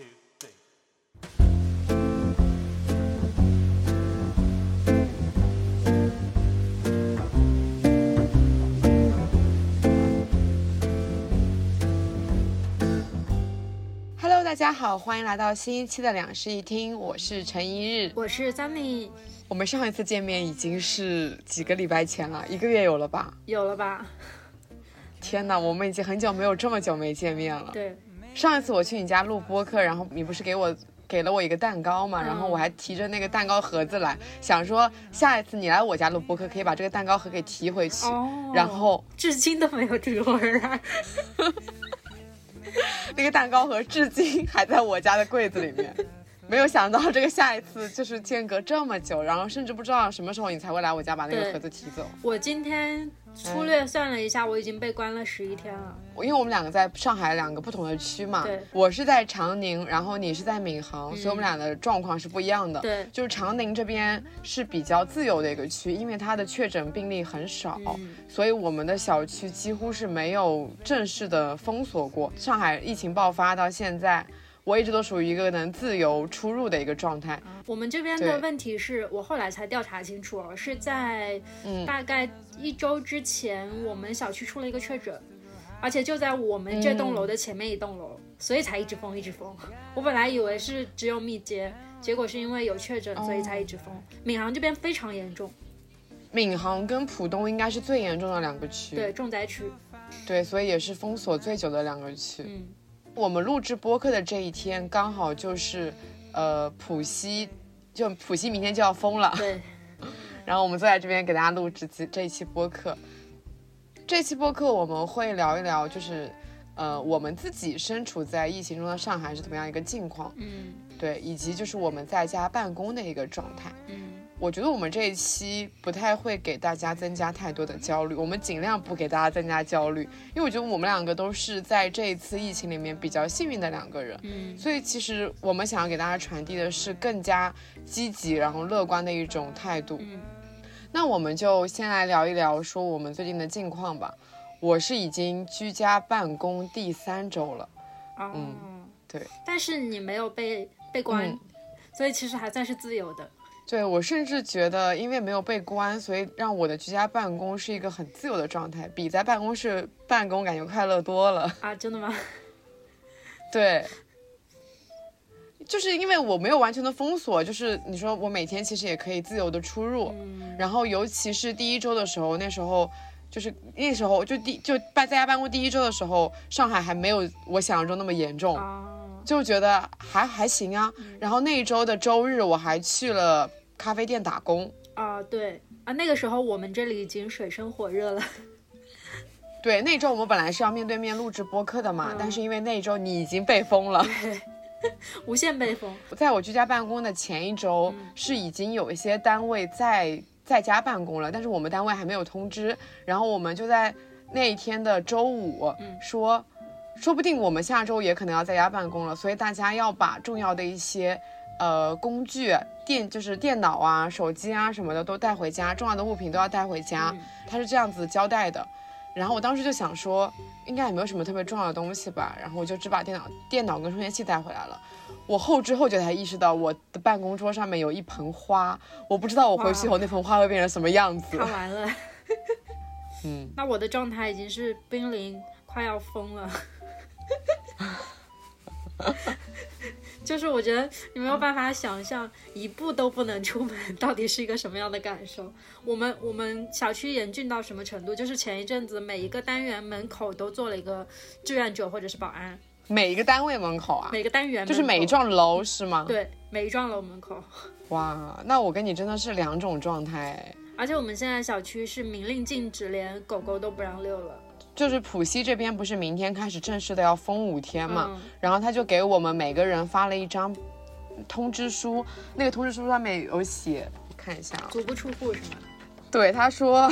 two, three. Hello，大家好，欢迎来到新一期的两室一厅，我是陈一日。我是 Sunny，我们上一次见面已经是几个礼拜前了，一个月有了吧？有了吧？天哪，我们已经很久没有这么久没见面了。对，上一次我去你家录播客，然后你不是给我给了我一个蛋糕嘛，嗯然后我还提着那个蛋糕盒子来，想说下一次你来我家录播客，可以把这个蛋糕盒给提回去。哦然后至今都没有提回来。那个蛋糕盒至今还在我家的柜子里面。没有想到这个下一次就是间隔这么久，然后甚至不知道什么时候你才会来我家把那个盒子提走。我今天粗略算了一下，我已经被关了十一天了。因为我们两个在上海两个不同的区嘛对，我是在长宁，然后你是在闵行，所以我们俩的状况是不一样的。对就是长宁这边是比较自由的一个区，因为它的确诊病例很少，嗯所以我们的小区几乎是没有正式的封锁过。上海疫情爆发到现在，我一直都属于一个能自由出入的一个状态。我们这边的问题是我后来才调查清楚哦，是在嗯大概一周之前，我们小区出了一个确诊，而且就在我们这栋楼的前面一栋楼，所以才一直封一直封。我本来以为是只有密接，结果是因为有确诊，所以才一直封。闵行这边非常严重，闵行跟浦东应该是最严重的两个区，对重灾区。对，所以也是封锁最久的两个区。嗯，我们录制播客的这一天，刚好就是，呃，浦西，就浦西明天就要封了，对，然后我们坐在这边给大家录制这这一期播客。这期播客我们会聊一聊，就是，呃，我们自己身处在疫情中的上海是怎么样一个境况，嗯对，以及就是我们在家办公的一个状态。嗯。我觉得我们这一期不太会给大家增加太多的焦虑，我们尽量不给大家增加焦虑，因为我觉得我们两个都是在这一次疫情里面比较幸运的两个人，嗯所以其实我们想要给大家传递的是更加积极然后乐观的一种态度。嗯那我们就先来聊一聊说我们最近的近况吧。我是已经居家办公第三周了，嗯，对，但是你没有被被关，嗯所以其实还算是自由的。对我甚至觉得，因为没有被关，所以让我的居家办公是一个很自由的状态，比在办公室办公感觉快乐多了。啊，真的吗？对，就是因为我没有完全的封锁，就是你说我每天其实也可以自由的出入，嗯然后尤其是第一周的时候，那时候就是那时候就第就办在家办公第一周的时候，上海还没有我想象中那么严重，哦，就觉得还还行啊。然后那一周的周日，我还去了咖啡店打工。啊，对啊，那个时候我们这里已经水深火热了。对，那周我们本来是要面对面录制播客的嘛，嗯但是因为那一周你已经被封了，无限被封。在我居家办公的前一周，是已经有一些单位在在家办公了，但是我们单位还没有通知，然后我们就在那一天的周五说，说不定我们下周也可能要在家办公了，所以大家要把重要的一些呃工具电就是电脑啊、手机啊什么的都带回家，重要的物品都要带回家，他是这样子交代的。然后我当时就想说，应该也没有什么特别重要的东西吧，然后我就只把电脑、电脑跟充电器带回来了。我后知后觉才意识到，我的办公桌上面有一盆花，我不知道我回去以后那盆花会变成什么样子。看完了，嗯，那我的状态已经是濒临快要疯了。就是我觉得你没有办法想象，一步都不能出门，到底是一个什么样的感受。我们我们小区严峻到什么程度？就是前一阵子每一个单元门口都做了一个志愿者或者是保安，每一个单位门口啊，每个单元就是每一幢楼是吗？。对每一幢楼门口。哇，那我跟你真的是两种状态哎。而且我们现在小区是明令禁止，连狗狗都不让遛了。就是浦西这边不是明天开始正式的要封五天嘛，嗯然后他就给我们每个人发了一张通知书，那个通知书上面有写，我看一下啊，足不出户是吗？对，他说，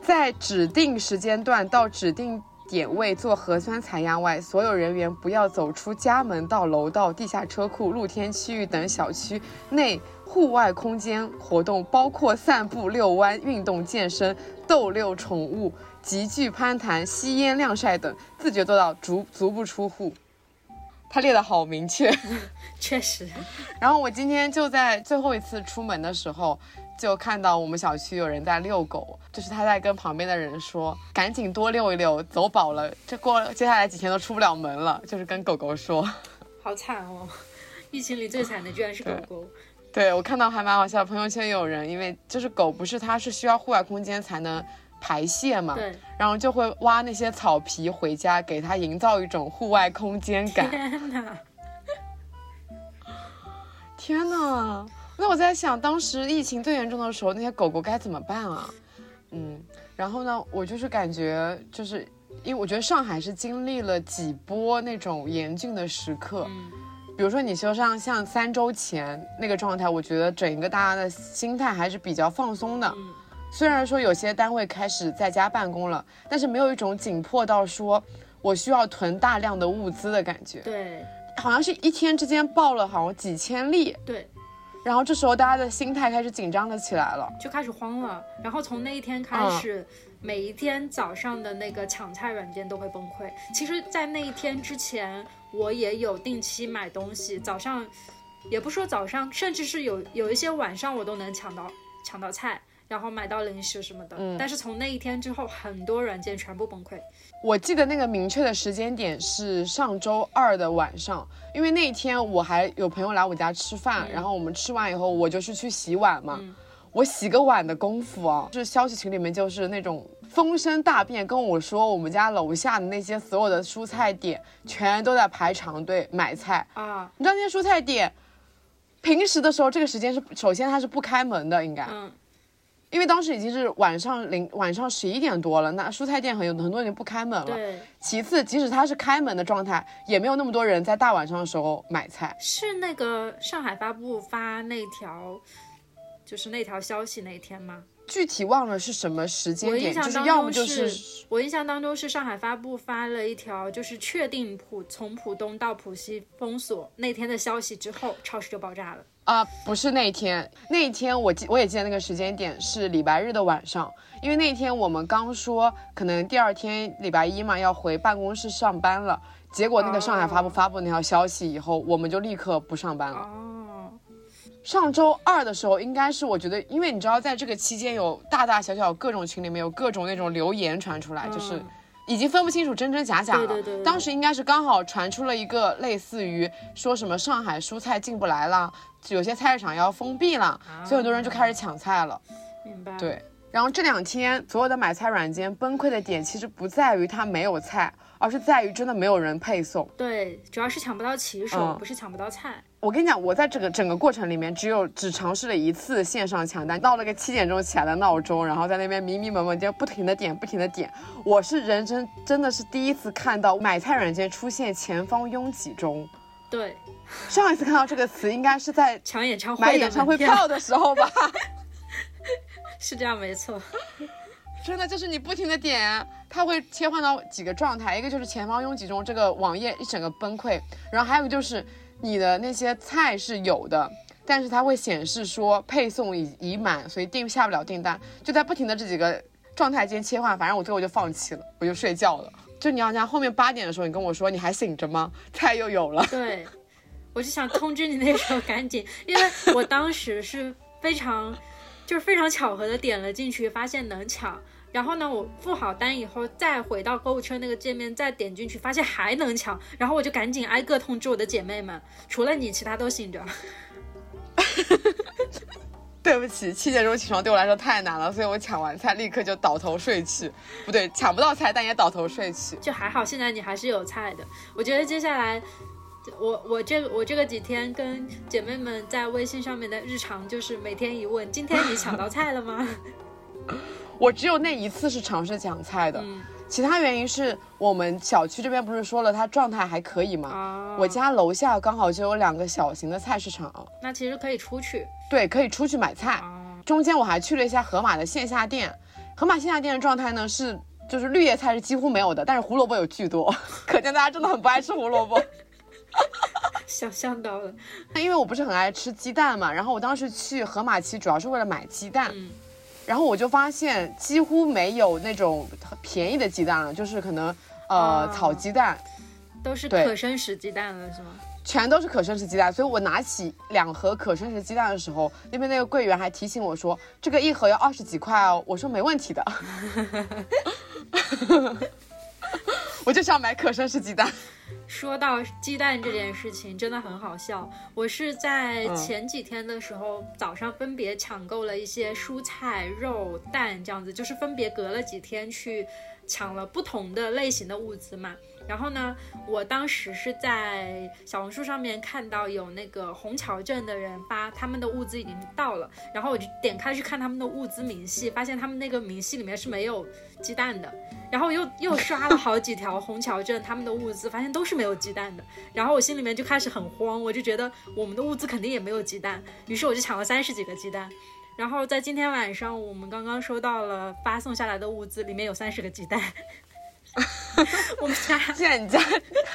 在指定时间段到指定点位做核酸采样外，所有人员不要走出家门到楼道、地下车库、露天区域等小区内户外空间活动，包括散步、遛弯、运动健身、逗遛宠物、集聚攀谈、吸烟晾晒等，自觉做到足足不出户。他列的好明确。确实。然后我今天就在最后一次出门的时候，就看到我们小区有人在遛狗，就是他在跟旁边的人说：“赶紧多遛一遛，走饱了，这过接下来几天都出不了门了。”就是跟狗狗说。好惨哦！疫情里最惨的居然是狗狗。对我看到还蛮好笑，朋友圈有人因为就是狗不是它是需要户外空间才能排泄嘛，对，然后就会挖那些草皮回家，给它营造一种户外空间感。天哪！天哪！那我在想，当时疫情最严重的时候，那些狗狗该怎么办啊？嗯，然后呢，我就是感觉，就是因为我觉得上海是经历了几波那种严峻的时刻。嗯，比如说你就像像三周前那个状态，我觉得整一个大家的心态还是比较放松的。嗯，虽然说有些单位开始在家办公了，但是没有一种紧迫到说我需要囤大量的物资的感觉。对，好像是一天之间爆了好像几千例。对，然后这时候大家的心态开始紧张了起来了。就开始慌了。然后从那一天开始，每一天早上的那个抢菜软件都会崩溃。其实，在那一天之前，我也有定期买东西，早上也不说早上，甚至是有有一些晚上我都能抢到抢到菜，然后买到零食什么的。嗯但是从那一天之后，很多软件全部崩溃。我记得那个明确的时间点是上周二的晚上，因为那一天我还有朋友来我家吃饭，然后我们吃完以后，我就是去洗碗嘛。我洗个碗的功夫啊，就是消息群里面就是那种风声大变，跟我说我们家楼下的那些所有的蔬菜店全都在排长队买菜。啊，你知道那些蔬菜店，平时的时候这个时间是首先它是不开门的，应该，嗯，因为当时已经是晚上零晚上十一点多了，那蔬菜店很有很多人不开门了。对，其次，即使它是开门的状态，也没有那么多人在大晚上的时候买菜。是那个上海发布发那条，就是那条消息那天吗？具体忘了是什么时间点，就是要么中就是我印象当中是上海发布发了一条，就是确定浦从浦东到浦西封锁那天的消息之后，超市就爆炸了。啊、不是那一天，那一天我记我也记得那个时间点是礼拜日的晚上，因为那天我们刚说可能第二天礼拜一嘛要回办公室上班了，结果那个上海发布哦发布那条消息以后，我们就立刻不上班了。哦，上周二的时候，应该是我觉得，因为你知道，在这个期间有大大小小各种群里面有各种那种留言传出来，就是嗯已经分不清楚真真假假了。对对对对当时应该是刚好传出了一个类似于说什么上海蔬菜进不来了，有些菜市场要封闭了，所以很多人就开始抢菜了。明白。，对，然后这两天所有的买菜软件崩溃的点，其实不在于它没有菜，而是在于真的没有人配送。对，主要是抢不到骑手，嗯不是抢不到菜。我跟你讲，我在整个整个过程里面，只有只尝试了一次线上抢单，闹了个七点钟起来的闹钟，然后在那边迷迷蒙蒙就不停的点，不停的点。我是人生真的是第一次看到买菜软件出现前方拥挤中。对，上一次看到这个词应该是在 抢演唱会买演唱会票票的时候吧。是这样没错。真的就是你不停的点，它会切换到几个状态，一个就是前方拥挤中，这个网页一整个崩溃，然后还有就是你的那些菜是有的，但是它会显示说配送已已满，所以订下不了订单，就在不停的这几个状态间切换，反正我最后就放弃了，我就睡觉了。就你要讲后面八点的时候，你跟我说你还醒着吗？菜又有了，对，我就想通知你那时候赶紧，因为我当时是非常，就是非常巧合的点了进去，发现能抢。然后呢，我付好单以后，再回到购物车那个界面，再点进去，发现还能抢，然后我就赶紧挨个通知我的姐妹们，除了你，其他都醒着。对不起，七点钟起床对我来说太难了，所以我抢完菜立刻就倒头睡去。不对，抢不到菜，但也倒头睡去。就还好，现在你还是有菜的。我觉得接下来，我我这我这个几天跟姐妹们在微信上面的日常，就是每天一问：今天你抢到菜了吗？我只有那一次是尝试抢菜的，嗯。其他原因是我们小区这边不是说了它状态还可以吗？啊，我家楼下刚好就有两个小型的菜市场，那其实可以出去。对，可以出去买菜。啊。中间我还去了一下盒马的线下店，盒马线下店的状态呢是，就是绿叶菜是几乎没有的，但是胡萝卜有巨多，可见大家真的很不爱吃胡萝卜。想象到了，那因为我不是很爱吃鸡蛋嘛，然后我当时去盒马其实主要是为了买鸡蛋，嗯然后我就发现几乎没有那种很便宜的鸡蛋了，就是可能呃、啊炒鸡蛋。都是可生食鸡蛋了是吗？全都是可生食鸡蛋，所以我拿起两盒可生食鸡蛋的时候，那边那个柜员还提醒我说，这个一盒要二十几块哦。我说没问题的 我就是要买可生食鸡蛋。说到鸡蛋这件事情，真的很好笑。我是在前几天的时候，早上分别抢购了一些蔬菜、肉、蛋这样子，就是分别隔了几天去抢了不同的类型的物资嘛。然后呢，我当时是在小红书上面看到有那个虹桥镇的人发他们的物资已经到了，然后我就点开去看他们的物资明细，发现他们那个明细里面是没有鸡蛋的。然后又又刷了好几条虹桥镇他们的物资，发现都是没有鸡蛋的。然后我心里面就开始很慌，我就觉得我们的物资肯定也没有鸡蛋，于是我就抢了三十几个鸡蛋。然后在今天晚上，我们刚刚收到了发送下来的物资，里面有三十个鸡蛋。我们家 现在你家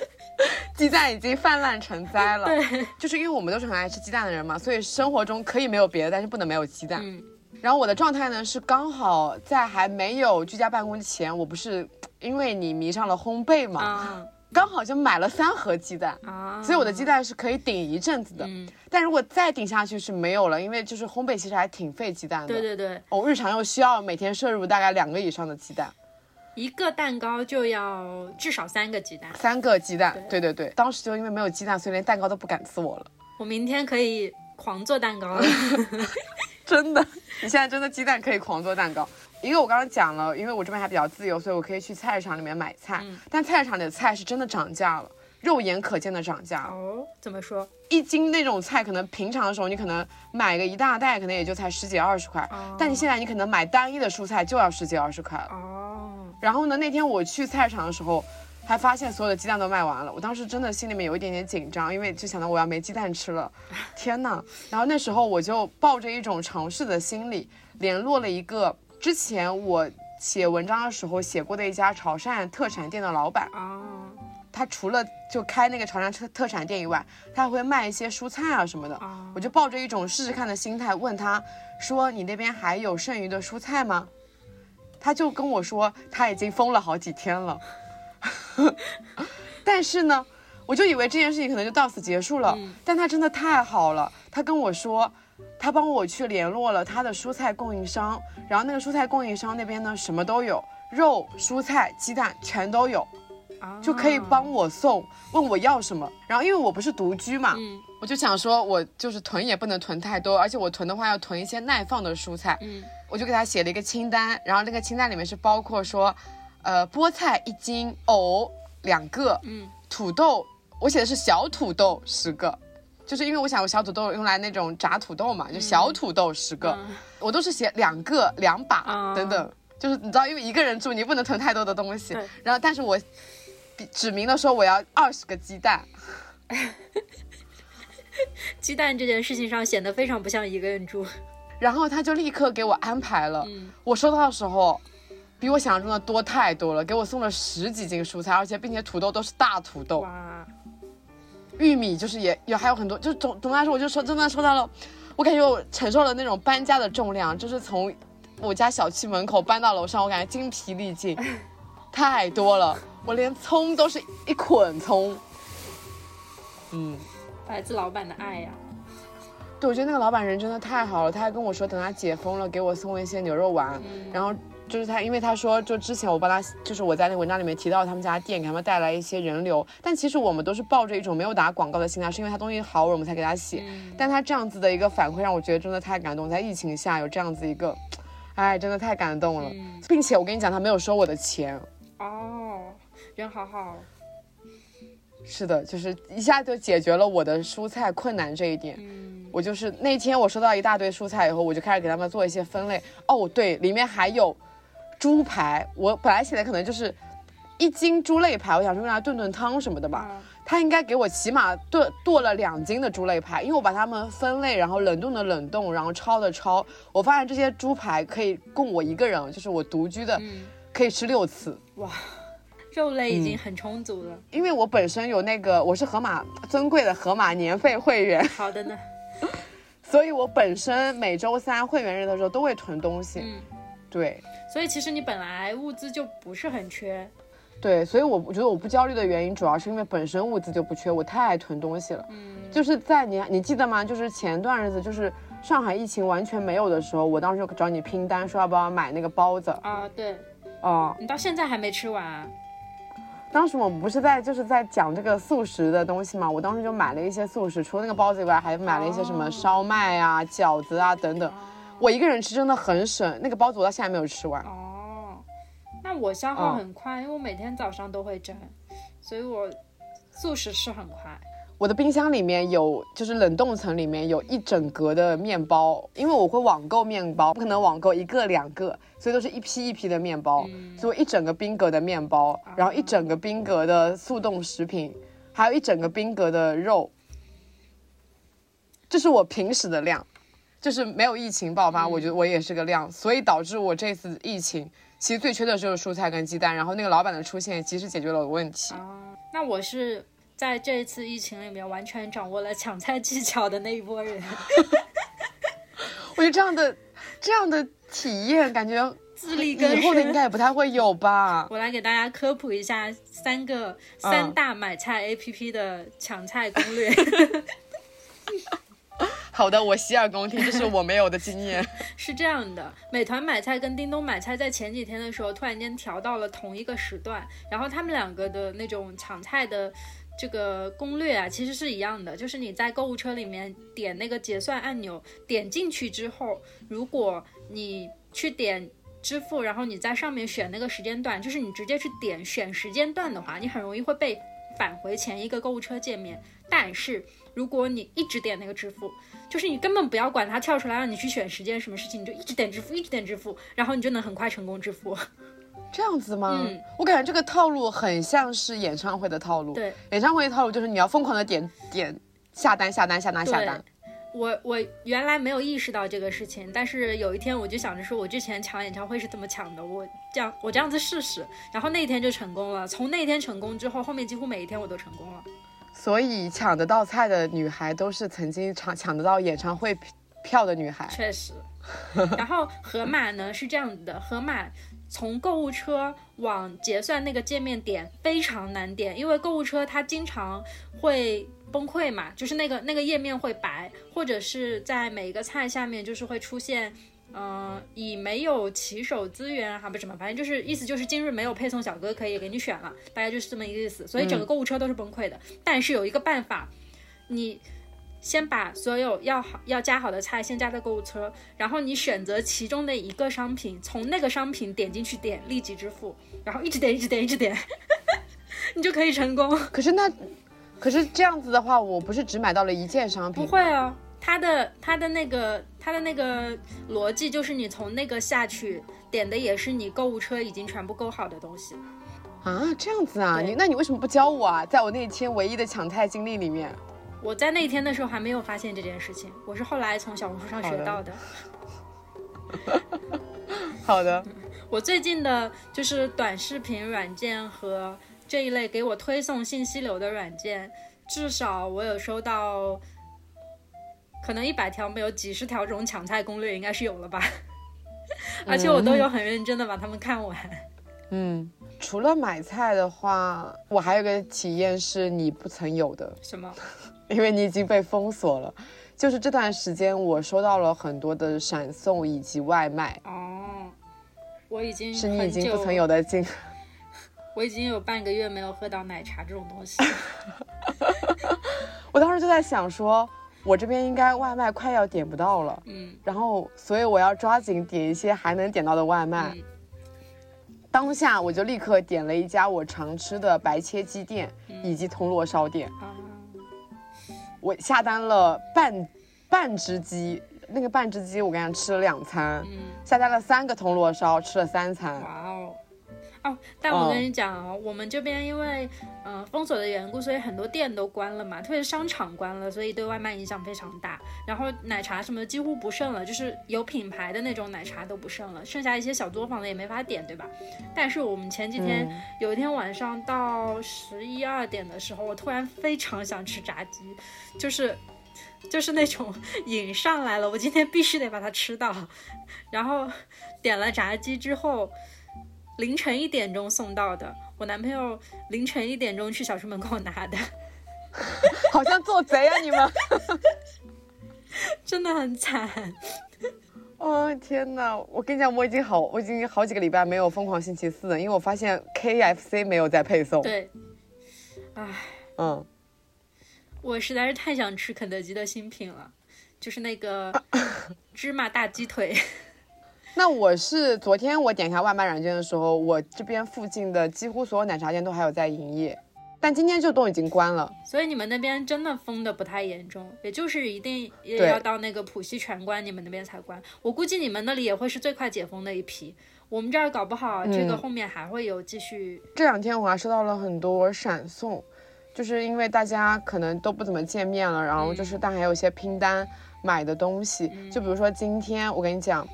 鸡蛋已经泛滥成灾了。对，就是因为我们都是很爱吃鸡蛋的人嘛，所以生活中可以没有别的，但是不能没有鸡蛋。嗯然后我的状态呢是刚好在还没有居家办公之前，我不是因为你迷上了烘焙嘛，啊刚好就买了三盒鸡蛋。啊，所以我的鸡蛋是可以顶一阵子的，嗯，但如果再顶下去是没有了，因为就是烘焙其实还挺费鸡蛋的。对对对，我日常又需要每天摄入大概两个以上的鸡蛋，一个蛋糕就要至少三个鸡蛋。三个鸡蛋。对对对，当时就因为没有鸡蛋，所以连蛋糕都不敢吃我了。我明天可以狂做蛋糕了。真的，你现在真的鸡蛋可以狂做蛋糕。因为我刚刚讲了，因为我这边还比较自由，所以我可以去菜市场里面买菜。嗯但菜市场里的菜是真的涨价了，肉眼可见的涨价了。哦，怎么说？一斤那种菜，可能平常的时候你可能买个一大袋，可能也就才十几二十块，哦但你现在你可能买单一的蔬菜就要十几二十块了。哦，然后呢，那天我去菜市场的时候，还发现所有的鸡蛋都卖完了。我当时真的心里面有一点点紧张，因为就想到我要没鸡蛋吃了，天呐！然后那时候我就抱着一种尝试的心理，联络了一个之前我写文章的时候写过的一家潮汕特产店的老板。啊，他除了就开那个潮汕特特产店以外，他还会卖一些蔬菜啊什么的。哦我就抱着一种试试看的心态问他说：“你那边还有剩余的蔬菜吗？”他就跟我说他已经封了好几天了。但是呢，我就以为这件事情可能就到此结束了。嗯但他真的太好了，他跟我说。他帮我去联络了他的蔬菜供应商，然后那个蔬菜供应商那边呢什么都有，肉、蔬菜、鸡蛋全都有。就可以帮我送，问我要什么。然后因为我不是独居嘛，嗯我就想说，我就是囤也不能囤太多，而且我囤的话要囤一些耐放的蔬菜。嗯我就给他写了一个清单，然后那个清单里面是包括说，呃，菠菜一斤，藕两个，嗯土豆，我写的是小土豆十个。就是因为我想用小土豆用来那种炸土豆嘛，就小土豆十个，嗯我都是写两个、两把、啊等等，就是你知道，因为一个人住，你不能囤太多的东西对。然后，但是我指明了说我要二十个鸡蛋，鸡蛋这件事情上显得非常不像一个人住。然后他就立刻给我安排了。嗯。我收到的时候，比我想象中的多太多了，给我送了十几斤蔬菜，而且并且土豆都是大土豆，玉米就是也也还有很多，就总总的来说，我就说真的收到了，我感觉我承受了那种搬家的重量，就是从我家小区门口搬到楼上，我感觉精疲力尽，太多了，我连葱都是一捆葱。嗯，来自老板的爱呀、对，我觉得那个老板人真的太好了，他还跟我说等他解封了，给我送一些牛肉丸，嗯然后。就是他，因为他说，就之前我帮他，就是我在那文章里面提到他们家店给他们带来一些人流，但其实我们都是抱着一种没有打广告的心态，是因为他东西好，我们才给他写。嗯但他这样子的一个反馈让我觉得真的太感动，在疫情下有这样子一个，哎，真的太感动了，嗯并且我跟你讲，他没有收我的钱，哦，人好好。是的，就是一下就解决了我的蔬菜困难这一点。嗯我就是那天我收到一大堆蔬菜以后，我就开始给他们做一些分类。哦，对，里面还有猪排，我本来写的可能就是一斤猪肋排，我想说用来炖炖汤什么的吧。啊他应该给我起码炖剁了两斤的猪肋排，因为我把它们分类，然后冷冻的冷冻，然后焯的焯。我发现这些猪排可以供我一个人，就是我独居的，嗯，可以吃六次。哇肉类嗯已经很充足了。因为我本身有那个我是盒马尊贵的盒马年费会员，好的呢。所以我本身每周三会员日的时候都会囤东西。嗯，对，所以其实你本来物资就不是很缺。对，所以我我觉得我不焦虑的原因，主要是因为本身物资就不缺，我太爱囤东西了。嗯，就是在你你记得吗？就是前段日子，就是上海疫情完全没有的时候，我当时就找你拼单，说要不要买那个包子。啊，对，哦、你到现在还没吃完啊？当时我们不是在就是在讲这个素食的东西嘛，我当时就买了一些素食，除了那个包子以外，还买了一些什么哦烧麦啊、饺子啊等等。我一个人吃真的很省，那个包子我到现在没有吃完。哦，那我消耗嗯很快，因为我每天早上都会蒸，所以我素食吃很快。我的冰箱里面有，就是冷冻层里面有一整格的面包，因为我会网购面包，不可能网购一个两个，所以都是一批一批的面包，所以我一整个冰格的面包，然后一整个冰格的速冻食品，还有一整个冰格的肉，这是我平时的量，就是没有疫情爆发，我觉得我也是个量，所以导致我这次疫情其实最缺的就是蔬菜跟鸡蛋，然后那个老板的出现及时解决了我的问题。啊，那我是在这一次疫情里面完全掌握了抢菜技巧的那一波人，我觉得这样的这样的体验，感觉自力更以后的应生。该也不太会有吧？我来给大家科普一下三个三大买菜 APP 的抢菜攻略。好的，我洗耳恭听，这是我没有的经验。是这样的，美团买菜跟叮咚买菜在前几天的时候突然间调到了同一个时段，然后他们两个的那种抢菜的这个攻略啊，其实是一样的，就是你在购物车里面点那个结算按钮，点进去之后，如果你去点。支付，然后你在上面选那个时间段，就是你直接去点选时间段的话，你很容易会被返回前一个购物车界面。但是如果你一直点那个支付，就是你根本不要管它跳出来让你去选时间什么事情，你就一直点支付，一直点支付，然后你就能很快成功支付。这样子吗？嗯我感觉这个套路很像是演唱会的套路。对，演唱会的套路就是你要疯狂的点点下单下单下单下单。我我原来没有意识到这个事情，但是有一天我就想着说，我之前抢演唱会是怎么抢的，我这样我这样子试试，然后那天就成功了。从那天成功之后，后面几乎每一天我都成功了。所以抢得到菜的女孩都是曾经抢抢得到演唱会票的女孩。确实。然后河马呢是这样子的，河马从购物车往结算那个界面点非常难点，因为购物车它经常会崩溃嘛，就是那个那个页面会白，或者是在每一个菜下面就是会出现。嗯，已没有骑手资源还不是什么，反正就是意思就是今日没有配送小哥可以给你选了，大概就是这么一个意思。所以整个购物车都是崩溃的。但是有一个办法，你先把所有要好要加好的菜先加在购物车，然后你选择其中的一个商品，从那个商品点进去点立即支付，然后一直点一直点一直点，你就可以成功。可是那，可是这样子的话，我不是只买到了一件商品？不会哦，它的它的那个它的那个逻辑就是你从那个下去点的也是你购物车已经全部购好的东西。啊，这样子啊？你那你为什么不教我啊？在我那天唯一的抢菜经历里面，我在那天的时候还没有发现这件事情，我是后来从小红书上学到的。好的，我最近的就是短视频软件和这一类给我推送信息流的软件，至少我有收到，可能一百条没有几十条这种抢菜攻略应该是有了吧，而且我都有很认真的把它们看完。嗯，除了买菜的话，我还有个体验是你不曾有的，什么？因为你已经被封锁了。就是这段时间，我收到了很多的闪送以及外卖，哦，我已经是你已经不曾有的经。我已经有半个月没有喝到奶茶这种东西。我当时就在想说，我这边应该外卖快要点不到了，嗯然后所以我要抓紧点一些还能点到的外卖。嗯当下我就立刻点了一家我常吃的白切鸡店以及铜锣烧店，啊，我下单了半半只鸡，那个半只鸡我跟你讲吃了两餐，嗯。下单了三个铜锣烧吃了三餐。哇哦，哦，但我跟你讲哦，我们这边因为嗯、呃封锁的缘故，所以很多店都关了嘛，特别是商场关了，所以对外卖影响非常大。然后奶茶什么的几乎不剩了，就是有品牌的那种奶茶都不剩了，剩下一些小作坊的也没法点，对吧？但是我们前几天、嗯有一天晚上到十一二点的时候，我突然非常想吃炸鸡，就是。就是那种 瘾上来了，我今天必须得把它吃到。然后点了炸鸡之后，凌晨一点钟送到的，我男朋友凌晨一点钟去小区门口拿的，好像做贼啊你们！真的很惨。哦天哪！我跟你讲，我已经好，我已经好几个礼拜没有疯狂星期四了，因为我发现 KFC 没有在配送。对，唉，嗯，我实在是太想吃肯德基的新品了，就是那个 芝麻大鸡腿。那我是昨天我点开外卖软件的时候，我这边附近的几乎所有奶茶店都还有在营业。但今天就都已经关了，所以你们那边真的封的不太严重，也就是一定也要到那个浦西全关，你们那边才关。我估计你们那里也会是最快解封的一批，我们这儿搞不好这个后面还会有继续。这两天我还收到了很多闪送，就是因为大家可能都不怎么见面了，然后就是但还有一些拼单买的东西，就比如说今天我跟你讲，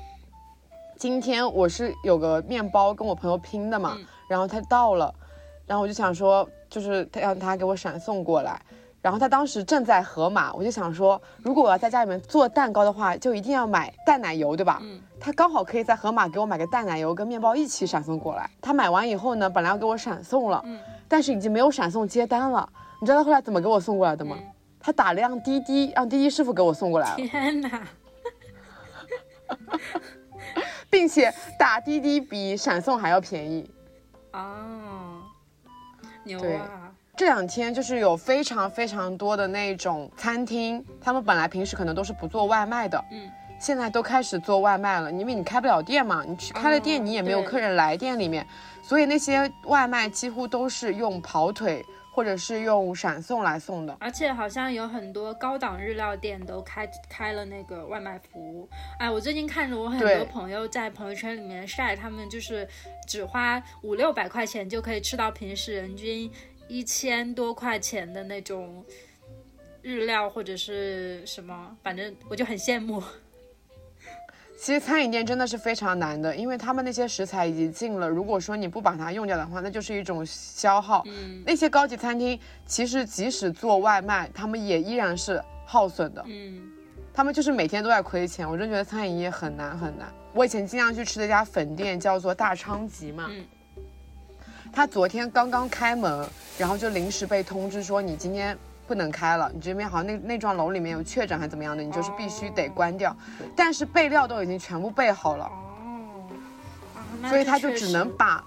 今天我是有个面包跟我朋友拼的嘛，然后他到了，然后我就想说。就是他让他给我闪送过来，然后他当时正在盒马，我就想说，如果我要在家里面做蛋糕的话，就一定要买淡奶油，对吧？嗯。他刚好可以在盒马给我买个淡奶油跟面包一起闪送过来。他买完以后呢，本来要给我闪送了，嗯，但是已经没有闪送接单了。你知道他后来怎么给我送过来的吗？他打了辆滴滴，让滴滴师傅给我送过来了。天哪！并且打滴滴比闪送还要便宜。哦。对，这两天就是有非常非常多的那种餐厅，他们本来平时可能都是不做外卖的，嗯，现在都开始做外卖了，因为你开不了店嘛，你去开了店，你也没有客人来店里面，所以那些外卖几乎都是用跑腿。或者是用闪送来送的，而且好像有很多高档日料店都开开了那个外卖服务。哎，我最近看着我很多朋友在朋友圈里面晒，他们就是只花五六百块钱就可以吃到平时人均一千多块钱的那种日料或者是什么，反正我就很羡慕。其实餐饮店真的是非常难的，因为他们那些食材已经进了，如果说你不把它用掉的话，那就是一种消耗。嗯，那些高级餐厅其实即使做外卖，他们也依然是耗损的。嗯，他们就是每天都在亏钱。我真觉得餐饮业很难很难。我以前经常去吃的一家粉店叫做大昌吉嘛，嗯，他昨天刚刚开门，然后就临时被通知说你今天。不能开了，你这边好像那那幢楼里面有确诊还是怎么样的，你就是必须得关掉。但是备料都已经全部备好了，哦，所以他就只能把，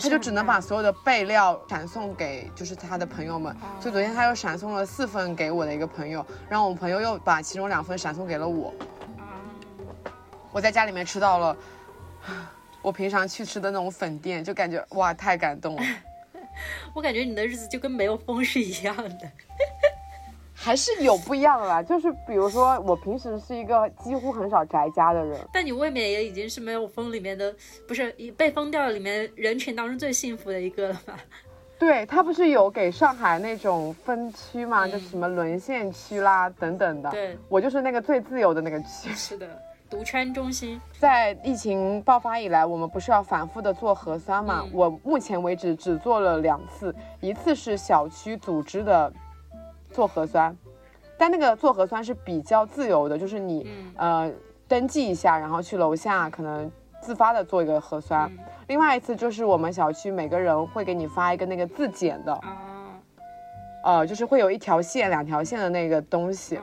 他就只能把所有的备料闪送给就是他的朋友们。所以昨天他又闪送了四份给我的一个朋友，然后我朋友又把其中两份闪送给了我。我在家里面吃到了，我平常去吃的那种粉店，就感觉哇太感动了。我感觉你的日子就跟没有风是一样的，还是有不一样的啦。就是比如说，我平时是一个几乎很少宅家的人，但你未免也已经是没有风里面的，不是被封掉里面人群当中最幸福的一个了吧？对他不是有给上海那种分区吗？就什么沦陷区啦等等的。对，我就是那个最自由的那个区。是的。毒圈中心在疫情爆发以来，我们不是要反复的做核酸嘛？我目前为止只做了两次，一次是小区组织的做核酸，但那个做核酸是比较自由的，就是你呃登记一下，然后去楼下可能自发的做一个核酸。另外一次就是我们小区每个人会给你发一个那个自检的，呃，就是会有一条线、两条线的那个东西。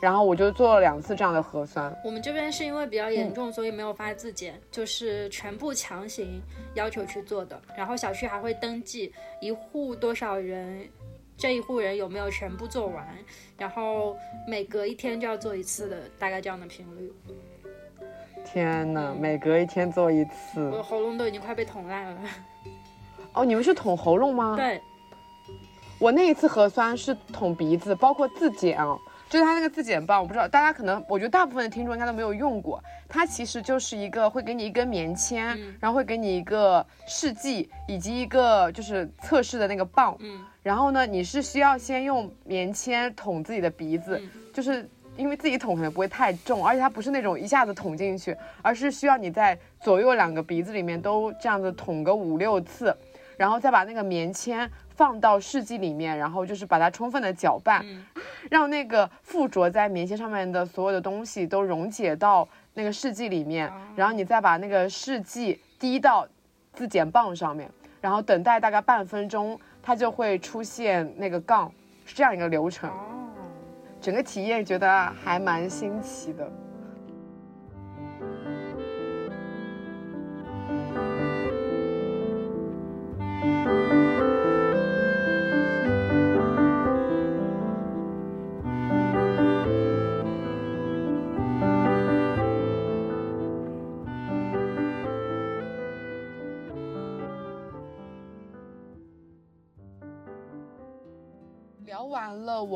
然后我就做了两次这样的核酸。我们这边是因为比较严重，所以没有发自检，就是全部强行要求去做的。然后小区还会登记一户多少人，这一户人有没有全部做完，然后每隔一天就要做一次的，大概这样的频率。天哪，每隔一天做一次，我的喉咙都已经快被捅烂了。哦，你们是捅喉咙吗？对，我那一次核酸是捅鼻子，包括自检啊。就是它那个自检棒，我不知道大家可能，我觉得大部分的听众应该都没有用过。它其实就是一个会给你一根棉签，然后会给你一个试剂以及一个就是测试的那个棒。嗯，然后呢，你是需要先用棉签捅自己的鼻子，就是因为自己捅可能不会太重，而且它不是那种一下子捅进去，而是需要你在左右两个鼻子里面都这样子捅个五六次，然后再把那个棉签。放到试剂里面，然后就是把它充分的搅拌，让那个附着在棉签上面的所有的东西都溶解到那个试剂里面，然后你再把那个试剂滴到自检棒上面，然后等待大概半分钟，它就会出现那个杠，是这样一个流程。哦，整个体验觉得还蛮新奇的。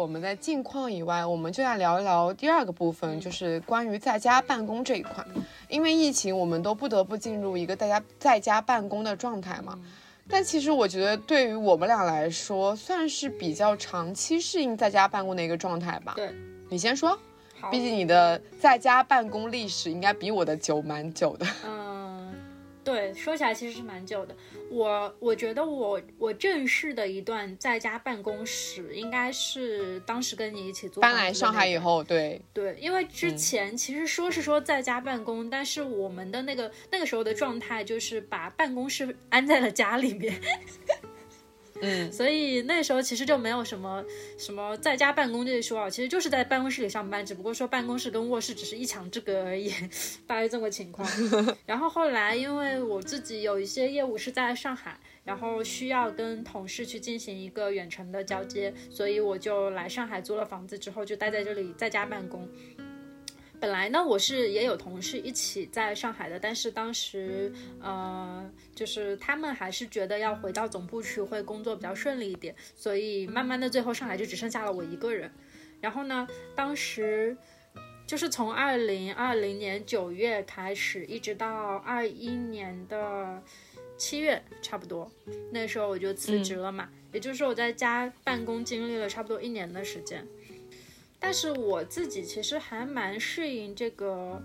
们在近况以外，我们就来聊一聊第二个部分，就是关于在家办公这一块。因为疫情，我们都不得不进入一个大家在家办公的状态嘛。但其实我觉得，对于我们俩来说，算是比较长期适应在家办公的一个状态吧。对，你先说，毕竟你的在家办公历史应该比我的久蛮久的。嗯，对，说起来其实是蛮久的。我我觉得我我正式的一段在家办公室，应该是当时跟你一起租搬来上海以后，对，对，因为之前其实说是说在家办公，但是我们的那个那个时候的状态就是把办公室安在了家里面，嗯，所以那时候其实就没有什么什么在家办公这一说啊，其实就是在办公室里上班，只不过说办公室跟卧室只是一墙之隔而已，大概这么个情况。然后后来因为我自己有一些业务是在上海。然后需要跟同事去进行一个远程的交接，所以我就来上海租了房子之后就待在这里在家办公。本来呢，我是也有同事一起在上海的，但是当时呃，就是他们还是觉得要回到总部去会工作比较顺利一点，所以慢慢的最后上海就只剩下了我一个人。然后呢，当时就是从二零二零年九月开始，一直到二一年的七月差不多，那时候我就辞职了嘛，也就是说我在家办公经历了差不多一年的时间。但是我自己其实还蛮适应这个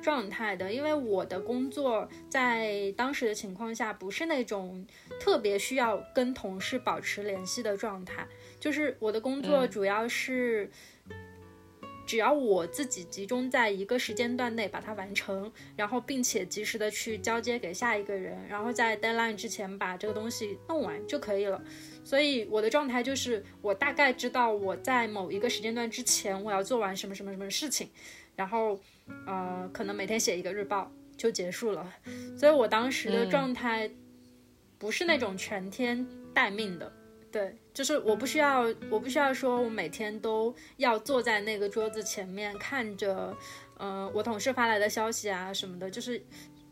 状态的，因为我的工作在当时的情况下不是那种特别需要跟同事保持联系的状态，就是我的工作主要是。只要我自己集中在一个时间段内把它完成，然后并且及时的去交接给下一个人，然后在 deadline 之前把这个东西弄完就可以了。所以我的状态就是，我大概知道我在某一个时间段之前我要做完什么什么什么事情，然后呃，可能每天写一个日报就结束了。所以我当时的状态不是那种全天待命的。对，就是我不需要，我不需要说，我每天都要坐在那个桌子前面看着，嗯、我同事发来的消息啊什么的，就是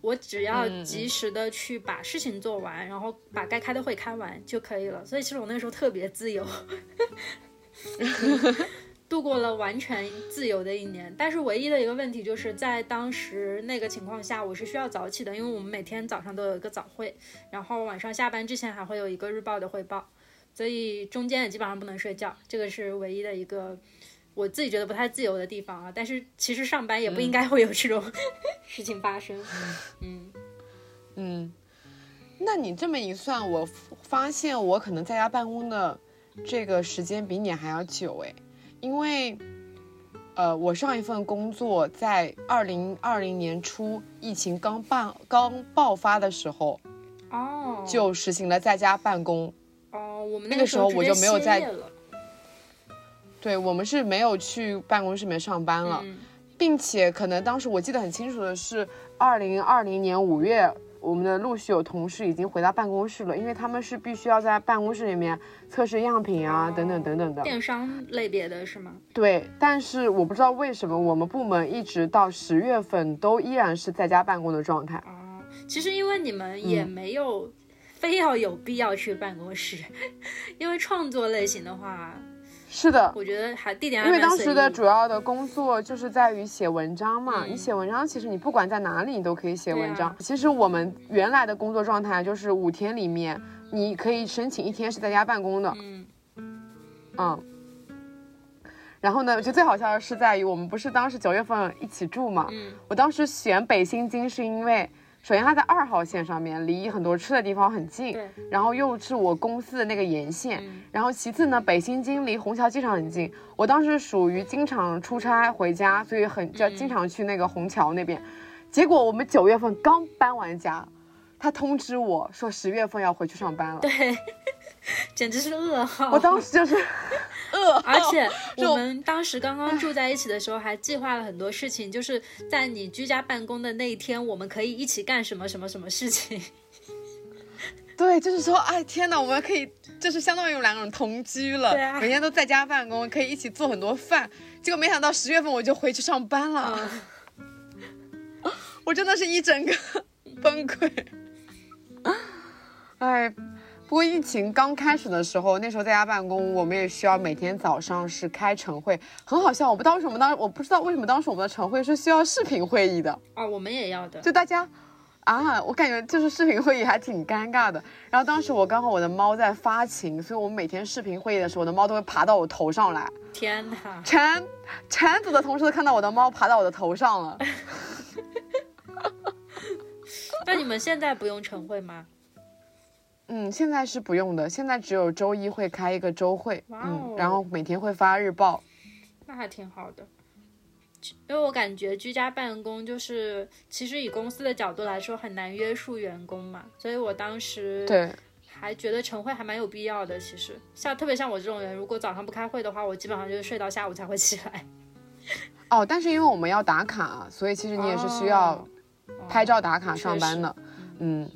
我只要及时的去把事情做完，然后把该开的会开完就可以了。所以其实我那时候特别自由，度过了完全自由的一年。但是唯一的一个问题就是在当时那个情况下，我是需要早起的，因为我们每天早上都有一个早会，然后晚上下班之前还会有一个日报的汇报。所以中间也基本上不能睡觉，这个是唯一的一个我自己觉得不太自由的地方啊。但是其实上班也不应该会有这种、事情发生。嗯，嗯，那你这么一算，我发现我可能在家办公的这个时间比你还要久诶，因为，呃，我上一份工作在二零二零年初疫情刚办刚爆发的时候哦，就实行了在家办公。哦，我们那个时候我就没有在。对我们是没有去办公室里面上班了，嗯并且可能当时我记得很清楚的是，二零二零年五月，我们的陆续有同事已经回到办公室了，因为他们是必须要在办公室里面测试样品啊，等等等等的。电商类别的是吗？对，但是我不知道为什么我们部门一直到十月份都依然是在家办公的状态。哦，其实因为你们也嗯没有非要有必要去办公室，因为创作类型的话，是的，我觉得还地点还因为当时的主要的工作就是在于写文章嘛，嗯你写文章其实你不管在哪里你都可以写文章。啊其实我们原来的工作状态就是五天里面你可以申请一天是在家办公的，嗯嗯。然后呢，我觉得最好笑的是在于我们不是当时九月份一起住嘛，嗯我当时选北新津是因为。首先，它在二号线上面，离很多吃的地方很近，对然后又是我公司的那个沿线，嗯然后其次呢，北新泾离虹桥机场很近，我当时属于经常出差回家，所以很就经常去那个虹桥那边。结果我们九月份刚搬完家，他通知我说十月份要回去上班了。对，简直是噩耗。我当时就是 噩耗，而且我们当时刚刚住在一起的时候，还计划了很多事情，就是在你居家办公的那一天，我们可以一起干什么什么什么事情。对，就是说，哎，天哪，我们可以就是相当于我们两个人同居了，对啊每天都在家办公，可以一起做很多饭。结果没想到十月份我就回去上班了，嗯，我真的是一整个崩溃。哎，不过疫情刚开始的时候，那时候在家办公，我们也需要每天早上是开晨会，很好笑。我不知道为什么当时我不知道为什么当时我们的晨会是需要视频会议的，啊，我们也要的。就大家啊，我感觉就是视频会议还挺尴尬的。然后当时我刚好我的猫在发情，所以我们每天视频会议的时候，我的猫都会爬到我头上来。天哪！全全组的同事都看到我的猫爬到我的头上了。那你们现在不用晨会吗？嗯，现在是不用的，现在只有周一会开一个周会，哦嗯，然后每天会发日报。那还挺好的。因为我感觉居家办公就是，其实以公司的角度来说很难约束员工嘛，所以我当时对，还觉得晨会还蛮有必要的。其实像特别像我这种人，如果早上不开会的话，我基本上就是睡到下午才会起来。哦，但是因为我们要打卡，所以其实你也是需要哦拍照打卡上班的。嗯，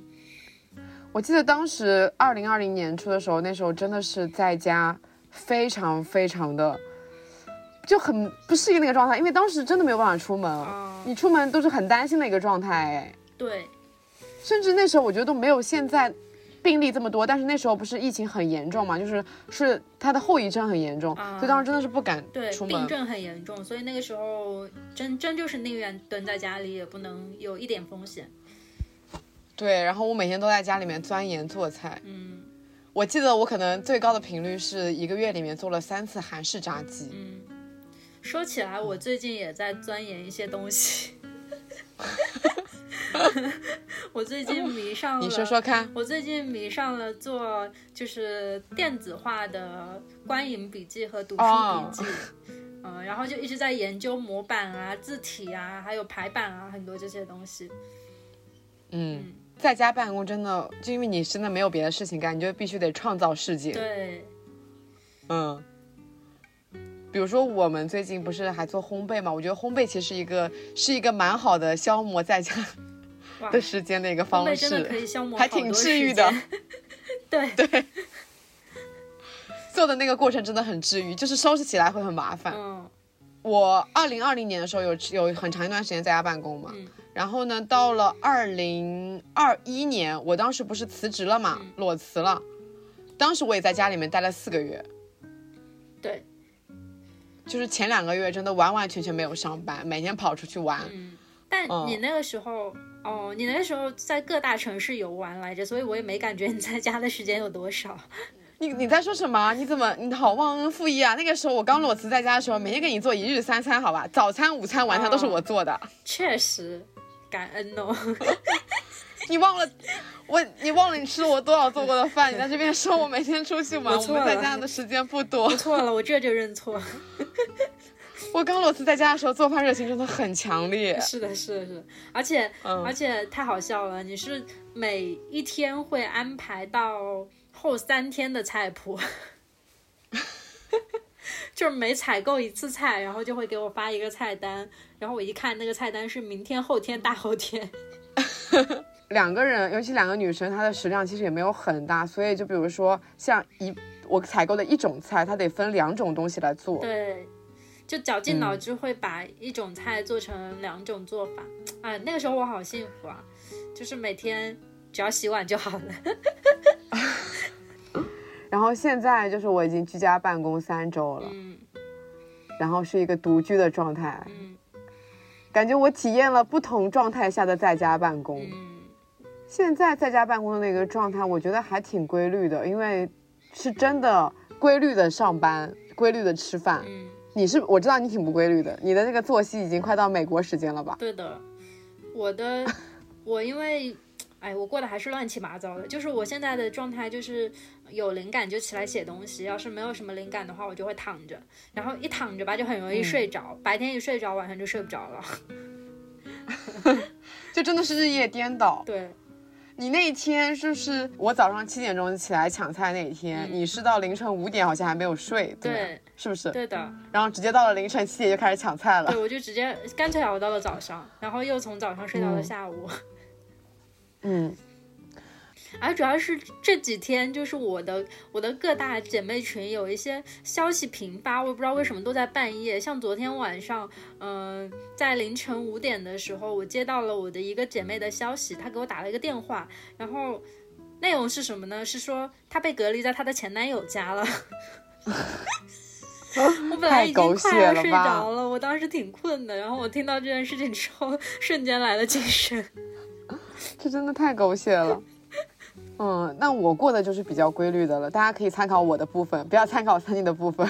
我记得当时二零二零年初的时候，那时候真的是在家非常非常的就很不适应那个状态，因为当时真的没有办法出门，哦，你出门都是很担心的一个状态，哎，对，甚至那时候我觉得都没有现在。病例这么多，但是那时候不是疫情很严重嘛，就是是它的后遗症很严重，啊所以当时真的是不敢对，出门。病症很严重，所以那个时候真真就是宁愿蹲在家里，也不能有一点风险。对，然后我每天都在家里面钻研做菜。嗯我记得我可能最高的频率是一个月里面做了三次韩式炸鸡。嗯，说起来，我最近也在钻研一些东西。我最近迷上了，你说说看。我最近迷上了做就是电子化的观影笔记和读书哦笔记，嗯，然后就一直在研究模板啊、字体啊，还有排版啊，很多这些东西。嗯，在家办公真的，就因为你真的没有别的事情干，你就必须得创造世界。对，嗯。比如说，我们最近不是还做烘焙嘛？我觉得烘焙其实一个是一个蛮好的消磨在家，的时间的一个方式真的可式，以消磨还挺治愈的时间。对，做的那个过程真的很治愈，就是收拾起来会很麻烦。嗯我二零二零年的时候有有很长一段时间在家办公嘛，嗯然后呢，到了二零二一年，我当时不是辞职了嘛，嗯裸辞了，当时我也在家里面待了四个月，对，就是前两个月真的完完全全没有上班，每天跑出去玩。嗯，但嗯你那个时候，哦，你那个时候在各大城市游玩来着，所以我也没感觉你在家的时间有多少。你你在说什么？你怎么你好忘恩负义啊？那个时候我刚裸辞在家的时候，每天给你做一日三餐，好吧，早餐、午餐、晚餐都是我做的。确实，感恩哦。你忘了我？你忘了你吃了我多少做过的饭？你在这边说我每天出去玩，我我们在家的时间不多。错了，我这就认错。我刚裸辞在家的时候，做饭热情真的很强烈。是的，是的，是的，而且、嗯而且太好笑了，你是每一天会安排到后三天的菜谱。就是每采购一次菜，然后就会给我发一个菜单，然后我一看那个菜单是明天、后天、大后天，两个人，尤其两个女生，她的食量其实也没有很大，所以就比如说像一我采购的一种菜，它得分两种东西来做。对，就绞尽脑汁会把一种菜做成两种做法。啊，那个时候我好幸福啊，就是每天只要洗碗就好了。然后现在就是我已经居家办公三周了，嗯然后是一个独居的状态，嗯感觉我体验了不同状态下的在家办公。嗯，现在在家办公的那个状态，我觉得还挺规律的，因为是真的规律的上班，规律的吃饭。嗯，你是我知道你挺不规律的，你的那个作息已经快到美国时间了吧？对的，我的 我因为。哎，我过得还是乱七八糟的。就是我现在的状态，就是有灵感就起来写东西，要是没有什么灵感的话，我就会躺着。然后一躺着吧，就很容易睡着。白天一睡着，晚上就睡不着了。就真的是日夜颠倒。对，你那一天是不是我早上七点钟起来抢菜那一天，你是到凌晨五点好像还没有睡，对，是不是？对的。然后直接到了凌晨七点就开始抢菜了。对，我就直接干脆熬到了早上，然后又从早上睡到了下午。嗯。而主要是这几天，就是我的我的各大姐妹群有一些消息频发，我也不知道为什么都在半夜。像昨天晚上，嗯，在凌晨五点的时候，我接到了我的一个姐妹的消息，她给我打了一个电话，然后内容是什么呢？是说她被隔离在她的前男友家了。我本来已经快要睡着了，我当时挺困的，然后我听到这件事情之后，瞬间来了精神。这真的太狗血了。嗯，那我过的就是比较规律的了，大家可以参考我的部分，不要参考三妮的部分。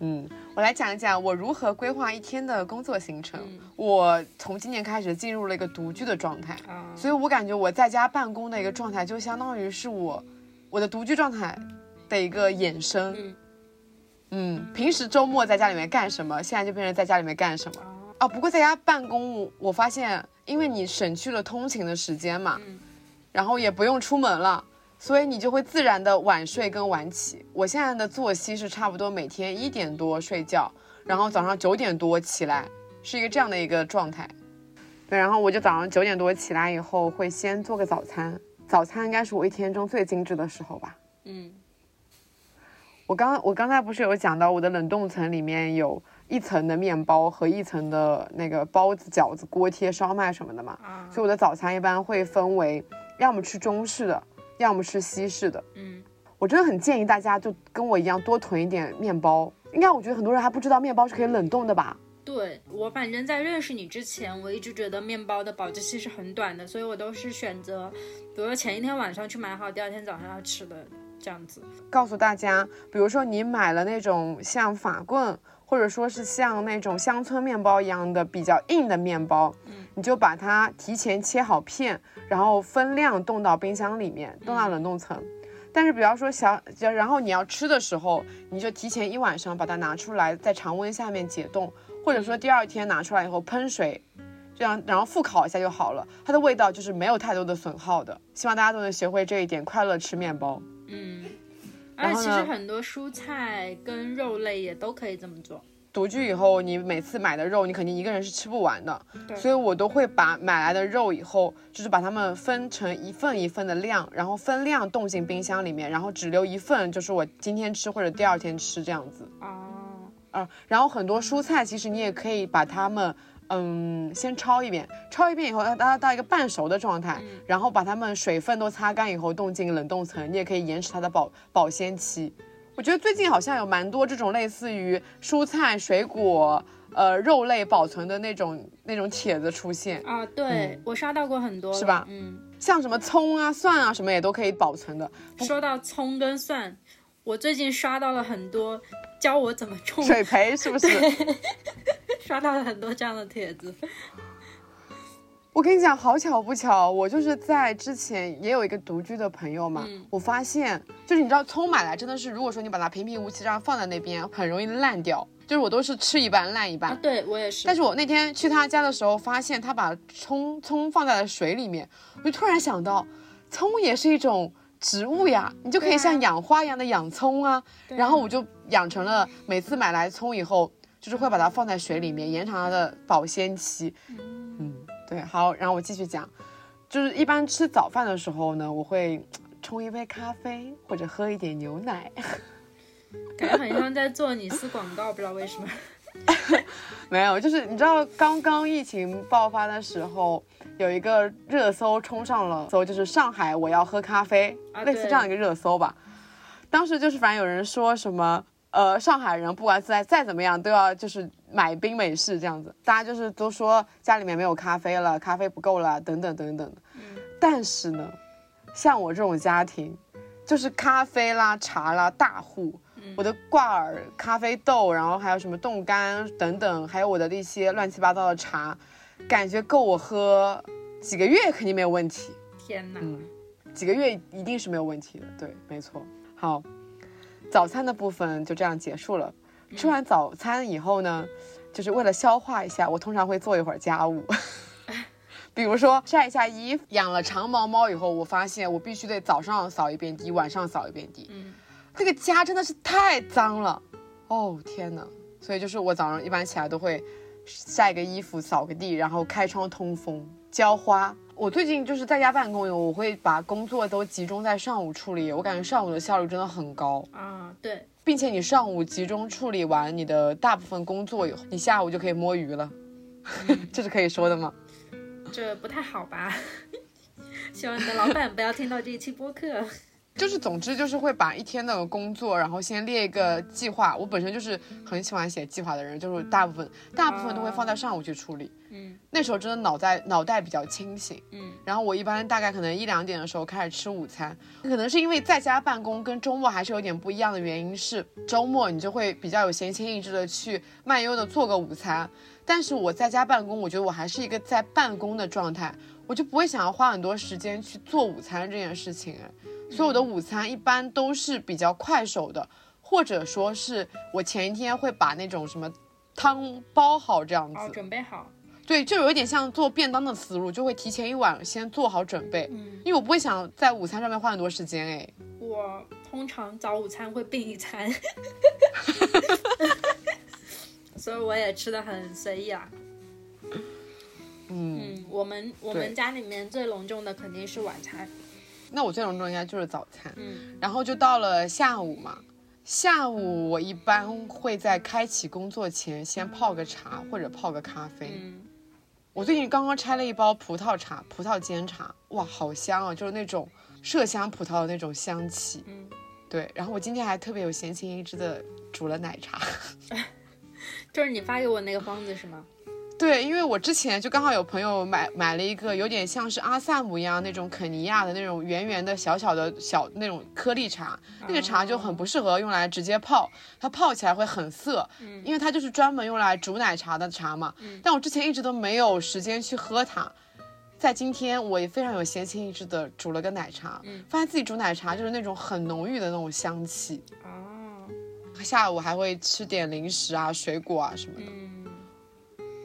嗯，我来讲一讲我如何规划一天的工作行程。我从今年开始进入了一个独居的状态，所以我感觉我在家办公的一个状态，就相当于是我我的独居状态的一个衍生。嗯，平时周末在家里面干什么，现在就变成在家里面干什么。哦，不过在家办公，我发现，因为你省去了通勤的时间嘛。然后也不用出门了，所以你就会自然的晚睡跟晚起。我现在的作息是差不多每天一点多睡觉，然后早上九点多起来，是一个这样的一个状态。对，然后我就早上九点多起来以后，会先做个早餐，早餐应该是我一天中最精致的时候吧。嗯，我刚我刚才不是有讲到我的冷冻层里面有一层的面包和一层的那个包子、饺子、锅贴、烧麦什么的嘛？所以我的早餐一般会分为。要么吃中式的，要么吃西式的。嗯，我真的很建议大家就跟我一样多囤一点面包。应该我觉得很多人还不知道面包是可以冷冻的吧？对我反正在认识你之前，我一直觉得面包的保质期是很短的，所以我都是选择，比如说前一天晚上去买好，第二天早上要吃的这样子。告诉大家，比如说你买了那种像法棍，或者说是像那种乡村面包一样的比较硬的面包，嗯，你就把它提前切好片。然后分量冻到冰箱里面，冻到冷冻层。但是比方说小，然后你要吃的时候，你就提前一晚上把它拿出来，在常温下面解冻，或者说第二天拿出来以后喷水，这样然后复烤一下就好了。它的味道就是没有太多的损耗的。希望大家都能学会这一点，快乐吃面包。嗯，而且其实很多蔬菜跟肉类也都可以这么做。独居以后，你每次买的肉，你肯定一个人是吃不完的，所以我都会把买来的肉以后，就是把它们分成一份一份的量，然后分量冻进冰箱里面，然后只留一份，就是我今天吃或者第二天吃这样子。哦，嗯，然后很多蔬菜其实你也可以把它们，嗯，先焯一遍，焯一遍以后让它到一个半熟的状态，然后把它们水分都擦干以后冻进冷冻层，你也可以延迟它的保保鲜期。我觉得最近好像有蛮多这种类似于蔬菜、水果、呃肉类保存的那种那种帖子出现啊，对我刷到过很多，是吧？嗯，像什么葱啊、蒜啊什么也都可以保存的。说到葱跟蒜，我最近刷到了很多教我怎么种水培，是不是？刷到了很多这样的帖子。我跟你讲，好巧不巧，我就是在之前也有一个独居的朋友嘛，我发现就是你知道，葱买来真的是，如果说你把它平平无奇这样放在那边，很容易烂掉。就是我都是吃一半烂一半，对我也是。但是我那天去他家的时候，发现他把葱葱放在了水里面，我就突然想到，葱也是一种植物呀，你就可以像养花一样的养葱啊。然后我就养成了每次买来葱以后，就是会把它放在水里面，延长它的保鲜期。嗯。对，好，然后我继续讲，就是一般吃早饭的时候呢，我会冲一杯咖啡或者喝一点牛奶，感觉很像在做你司广告，不知道为什么。没有，就是你知道刚刚疫情爆发的时候，有一个热搜冲上了，搜就是上海我要喝咖啡，类似这样一个热搜吧。当时就是反正有人说什么。呃，上海人不管再再怎么样，都要就是买冰美式这样子。大家就是都说家里面没有咖啡了，咖啡不够了，等等等等嗯。但是呢，像我这种家庭，就是咖啡啦、茶啦大户，我的挂耳咖啡豆，然后还有什么冻干等等，还有我的那些乱七八糟的茶，感觉够我喝几个月肯定没有问题。天哪，嗯，几个月一定是没有问题的。对，没错。好。早餐的部分就这样结束了。吃完早餐以后呢，就是为了消化一下，我通常会做一会儿家务。比如说晒一下衣服，养了长毛猫以后，我发现我必须得早上扫一遍地，晚上扫一遍地。嗯，这个家真的是太脏了，哦天呐！所以就是我早上一般起来都会晒个衣服，扫个地，然后开窗通风、浇花。我最近就是在家办公，我会把工作都集中在上午处理，我感觉上午的效率真的很高。啊，对，并且你上午集中处理完你的大部分工作以后，你下午就可以摸鱼了，这是可以说的吗？这不太好吧？希望你的老板不要听到这一期播客。就是，总之就是会把一天的工作，然后先列一个计划。我本身就是很喜欢写计划的人，就是大部分大部分都会放在上午去处理。嗯那时候真的脑袋脑袋比较清醒。嗯然后我一般大概可能一两点的时候开始吃午餐，可能是因为在家办公跟周末还是有点不一样的原因是，周末你就会比较有闲情逸致的去慢悠的做个午餐，但是我在家办公，我觉得我还是一个在办公的状态，我就不会想要花很多时间去做午餐这件事情，哎，所以我的午餐一般都是比较快手的，或者说是我前一天会把那种什么汤包好这样子，哦，准备好。对，就有一点像做便当的思路，就会提前一晚先做好准备，嗯，因为我不会想在午餐上面花很多时间，哎，我通常早午餐会备一餐，所以我也吃的很随意啊。嗯，嗯，我们我们家里面最隆重的肯定是晚餐。那我最隆重应该就是早餐，嗯然后就到了下午嘛，下午我一般会在开启工作前先泡个茶或者泡个咖啡。嗯我最近刚刚拆了一包葡萄茶，葡萄煎茶，哇，好香啊，就是那种麝香葡萄的那种香气。嗯，对，然后我今天还特别有闲情逸致的煮了奶茶。就是你发给我那个方子是吗？对，因为我之前就刚好有朋友买买了一个有点像是阿萨姆一样那种肯尼亚的那种圆圆的小小的小那种颗粒茶，那个茶就很不适合用来直接泡，它泡起来会很涩，因为它就是专门用来煮奶茶的茶嘛。但我之前一直都没有时间去喝它，在今天我也非常有闲情逸致的煮了个奶茶，发现自己煮奶茶就是那种很浓郁的那种香气。哦，下午还会吃点零食啊、水果啊什么的。嗯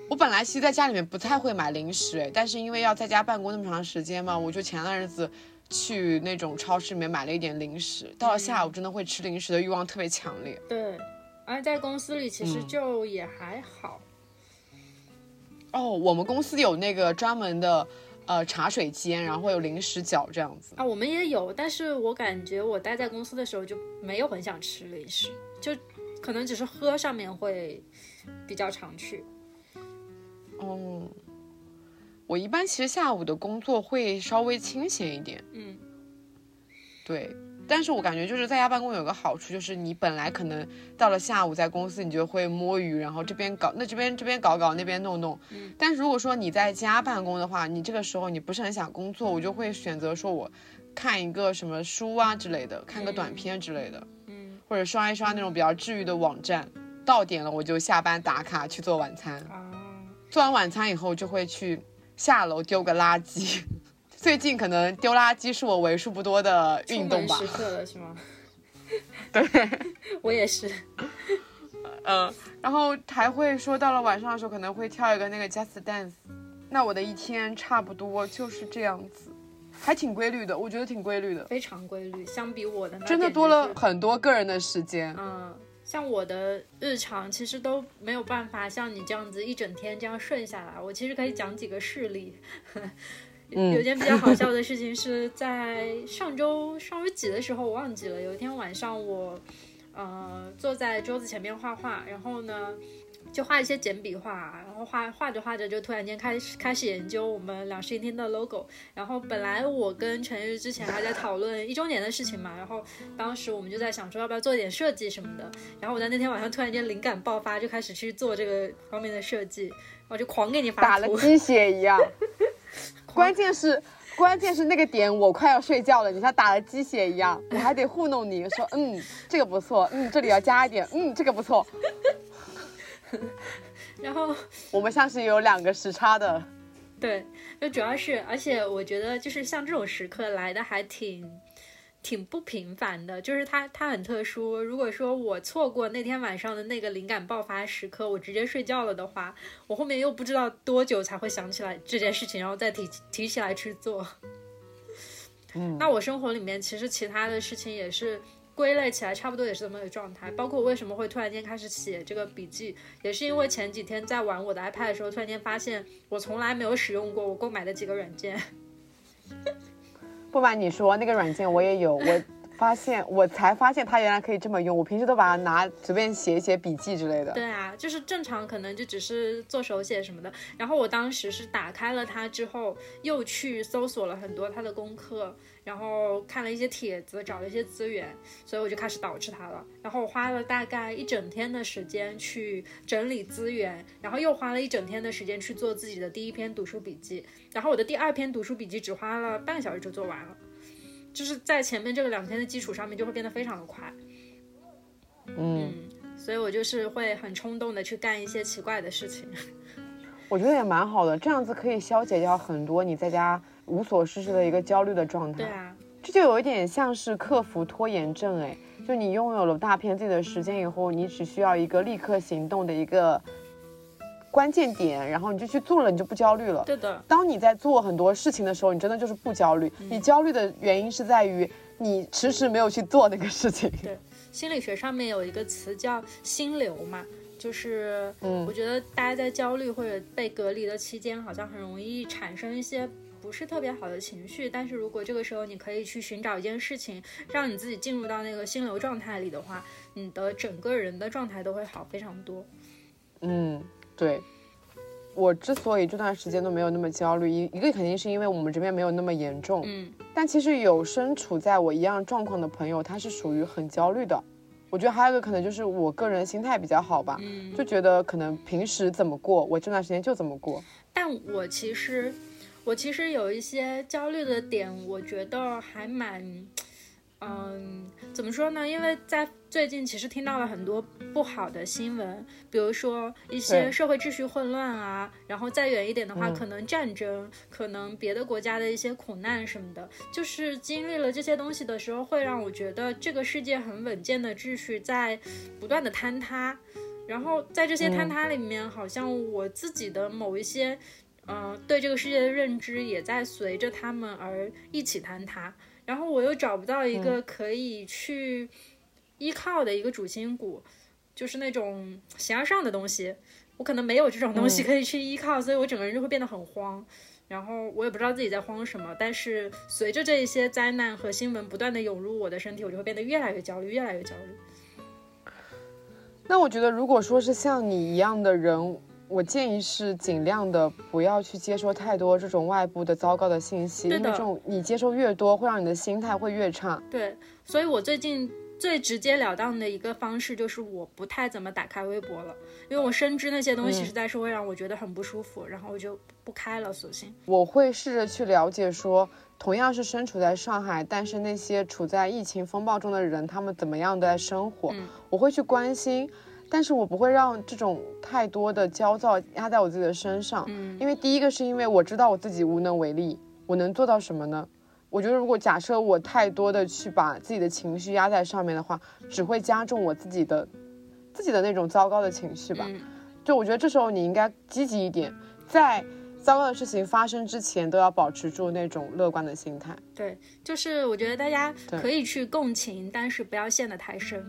我本来其实在家里面不太会买零食，哎，但是因为要在家办公那么长时间嘛，我就前段日子去那种超市里面买了一点零食，到了下午真的会吃零食的欲望特别强烈。对，而在公司里其实嗯就也还好。哦，我们公司有那个专门的呃茶水间，然后会有零食角这样子。啊，我们也有，但是我感觉我待在公司的时候就没有很想吃零食，就可能只是喝上面会比较常去。哦，我一般其实下午的工作会稍微清闲一点，嗯对。但是我感觉就是在家办公有个好处，就是你本来可能到了下午在公司，你就会摸鱼，然后这边搞那这边这边搞搞那边弄弄。嗯但是如果说你在家办公的话，你这个时候你不是很想工作，我就会选择说我看一个什么书啊之类的，看个短片之类的，嗯或者刷一刷那种比较治愈的网站。到点了我就下班打卡去做晚餐。啊，做完晚餐以后就会去下楼丢个垃圾。最近可能丢垃圾是我为数不多的运动吧出门时。刻了是吗？对，我也是。嗯，然后还会说到了晚上的时候可能会跳一个那个 Just Dance。那我的一天差不多就是这样子，还挺规律的，我觉得挺规律的，非常规律，相比我的那真的多了很多个人的时间。嗯，像我的日常其实都没有办法像你这样子一整天这样顺下来。我其实可以讲几个事例。嗯有件比较好笑的事情是在上周上周几的时候，我忘记了。有一天晚上我，呃，坐在桌子前面画画，然后呢，就画一些简笔画，然后画画着画着就突然间开始开始研究我们两室一厅的 logo。然后本来我跟陈日之前还在讨论一周年的事情嘛，然后当时我们就在想说要不要做点设计什么的。然后我在那天晚上突然间灵感爆发，就开始去做这个方面的设计，然后就狂给你打发图。了鸡血一样。关键是，关键是那个点我快要睡觉了，你像打了鸡血一样，我还得糊弄你说，嗯，这个不错，嗯，这里要加一点，嗯，这个不错。然后我们像是有两个时差的，对，就主要是，而且我觉得就是像这种时刻来的还挺挺不平凡的，就是它它很特殊。如果说我错过那天晚上的那个灵感爆发时刻，我直接睡觉了的话，我后面又不知道多久才会想起来这件事情，然后再提提起来去做。嗯，那我生活里面其实其他的事情也是归类起来差不多也是这么个状态，包括我为什么会突然间开始写这个笔记，也是因为前几天在玩我的 iPad 的时候，突然间发现我从来没有使用过我购买的几个软件。不瞒你说，那个软件我也有，我发现我才发现它原来可以这么用。我平时都把它拿随便写一写笔记之类的。对啊，就是正常可能就只是做手写什么的。然后我当时是打开了它之后，又去搜索了很多它的功课，然后看了一些帖子，找了一些资源，所以我就开始导致它了。然后我花了大概一整天的时间去整理资源，然后又花了一整天的时间去做自己的第一篇读书笔记。然后我的第二篇读书笔记只花了半个小时就做完了。就是在前面这个两天的基础上面，就会变得非常的快。嗯，所以我就是会很冲动的去干一些奇怪的事情。我觉得也蛮好的，这样子可以消解掉很多你在家无所事事的一个焦虑的状态。对啊，这就有一点像是克服拖延症，哎，就你拥有了大片自己的时间以后，你只需要一个立刻行动的一个。关键点，然后你就去做了，你就不焦虑了。对的。当你在做很多事情的时候，你真的就是不焦虑。你焦虑的原因是在于你迟迟没有去做那个事情。对，心理学上面有一个词叫心流嘛，就是嗯，我觉得大家在焦虑或者被隔离的期间，好像很容易产生一些不是特别好的情绪。但是如果这个时候你可以去寻找一件事情，让你自己进入到那个心流状态里的话，你的整个人的状态都会好非常多。嗯。对，我之所以这段时间都没有那么焦虑，一一个肯定是因为我们这边没有那么严重。嗯，但其实有身处在我一样状况的朋友，他是属于很焦虑的。我觉得还有一个可能就是我个人心态比较好吧，就觉得可能平时怎么过，我这段时间就怎么过。但我其实，我其实有一些焦虑的点，我觉得还蛮。嗯，怎么说呢？因为在最近其实听到了很多不好的新闻，比如说一些社会秩序混乱啊，然后再远一点的话，可能战争，可能别的国家的一些苦难什么的。就是经历了这些东西的时候，会让我觉得这个世界很稳健的秩序在不断的坍塌，然后在这些坍塌里面，好像我自己的某一些，嗯，对这个世界的认知也在随着他们而一起坍塌。然后我又找不到一个可以去依靠的一个主心骨，就是那种形而上的东西，我可能没有这种东西可以去依靠，所以我整个人就会变得很慌。然后我也不知道自己在慌什么，但是随着这一些灾难和新闻不断的涌入我的身体，我就会变得越来越焦虑，越来越焦虑。那我觉得，如果说是像你一样的人。我建议是尽量的不要去接收太多这种外部的糟糕的信息，因为这种你接收越多，会让你的心态会越差。对，所以我最近最直截了当的一个方式就是我不太怎么打开微博了，因为我深知那些东西实在是会让我觉得很不舒服，然后我就不开了，索性。我会试着去了解，说同样是身处在上海，但是那些处在疫情风暴中的人，他们怎么样在生活？我会去关心。但是我不会让这种太多的焦躁压在我自己的身上，嗯，因为第一个是因为我知道我自己无能为力，我能做到什么呢？我觉得如果假设我太多的去把自己的情绪压在上面的话，只会加重我自己的自己的那种糟糕的情绪吧。就我觉得这时候你应该积极一点，在糟糕的事情发生之前都要保持住那种乐观的心态。对，就是我觉得大家可以去共情，但是不要陷得太深。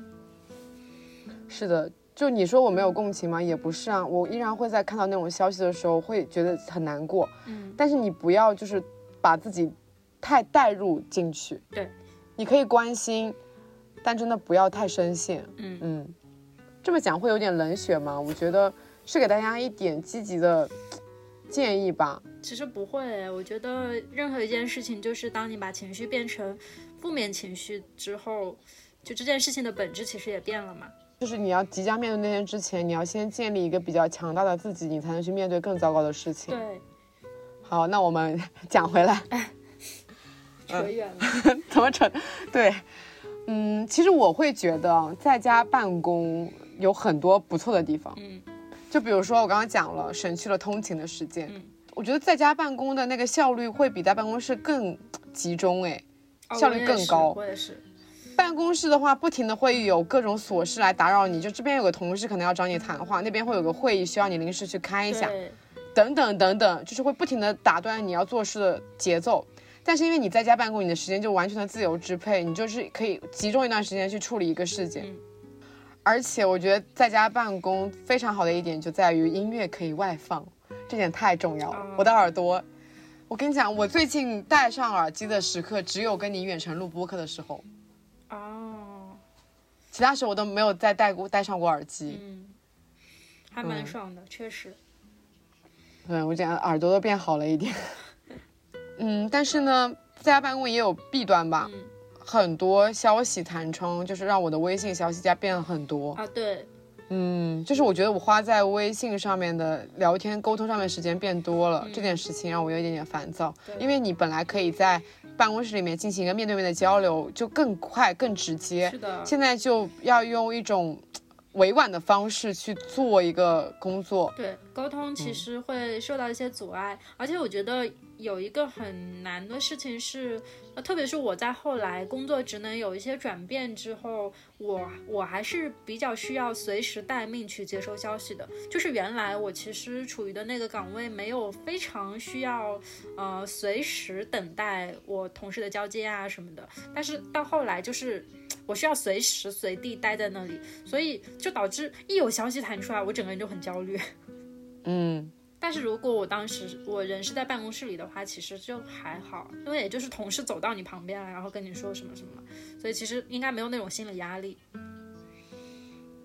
是的。就你说我没有共情吗？也不是啊，我依然会在看到那种消息的时候会觉得很难过。嗯，但是你不要就是把自己太带入进去。对，你可以关心，但真的不要太深陷。嗯嗯，这么讲会有点冷血吗？我觉得是给大家一点积极的建议吧。其实不会，我觉得任何一件事情，就是当你把情绪变成负面情绪之后，就这件事情的本质其实也变了嘛。就是你要即将面对那天之前，你要先建立一个比较强大的自己，你才能去面对更糟糕的事情。对，好，那我们讲回来，扯远了，怎么扯？对，嗯，其实我会觉得在家办公有很多不错的地方。嗯，就比如说我刚刚讲了，省去了通勤的时间。嗯，我觉得在家办公的那个效率会比在办公室更集中。哎。效率更高。我也是。办公室的话，不停的会有各种琐事来打扰你，就这边有个同事可能要找你谈话，那边会有个会议需要你临时去开一下，等等等等，就是会不停的打断你要做事的节奏。但是因为你在家办公，你的时间就完全的自由支配，你就是可以集中一段时间去处理一个事件。而且我觉得在家办公非常好的一点就在于音乐可以外放，这点太重要了。我的耳朵，我跟你讲，我最近戴上耳机的时刻只有跟你远程录播客的时候。哦，其他时候我都没有再戴过戴上过耳机，嗯，还蛮爽的，确实。对，我讲耳朵都变好了一点。嗯，但是呢，在家办公也有弊端吧，很多消息弹窗，就是让我的微信消息加变了很多啊。对。嗯，就是我觉得我花在微信上面的聊天沟通上面时间变多了，这件事情让我有一点点烦躁。因为你本来可以在办公室里面进行一个面对面的交流，就更快更直接。是的。现在就要用一种委婉的方式去做一个工作。对，沟通其实会受到一些阻碍，而且我觉得。有一个很难的事情是，特别是我在后来工作职能有一些转变之后，我我还是比较需要随时待命去接收消息的。就是原来我其实处于的那个岗位没有非常需要，呃，随时等待我同事的交接啊什么的。但是到后来就是我需要随时随地待在那里，所以就导致一有消息弹出来，我整个人就很焦虑。嗯。但是如果我当时我人是在办公室里的话，其实就还好，因为也就是同事走到你旁边了，然后跟你说什么什么，所以其实应该没有那种心理压力。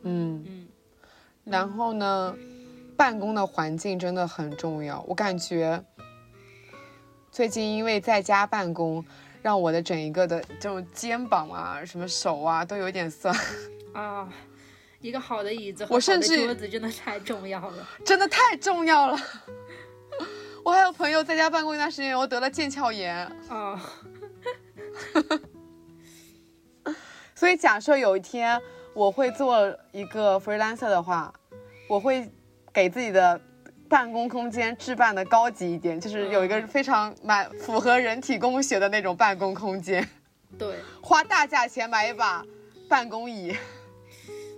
嗯嗯。然后呢，办公的环境真的很重要。我感觉最近因为在家办公，让我的整一个的这种肩膀啊、什么手啊都有点酸啊。一个好的椅子和好的桌子真的太重要了，真的太重要了。我还有朋友在家办公一段时间，我得了腱鞘炎啊。所以假设有一天我会做一个 freelancer 的话，我会给自己的办公空间置办的高级一点，就是有一个非常满符合人体工学的那种办公空间。对，花大价钱买一把办公椅。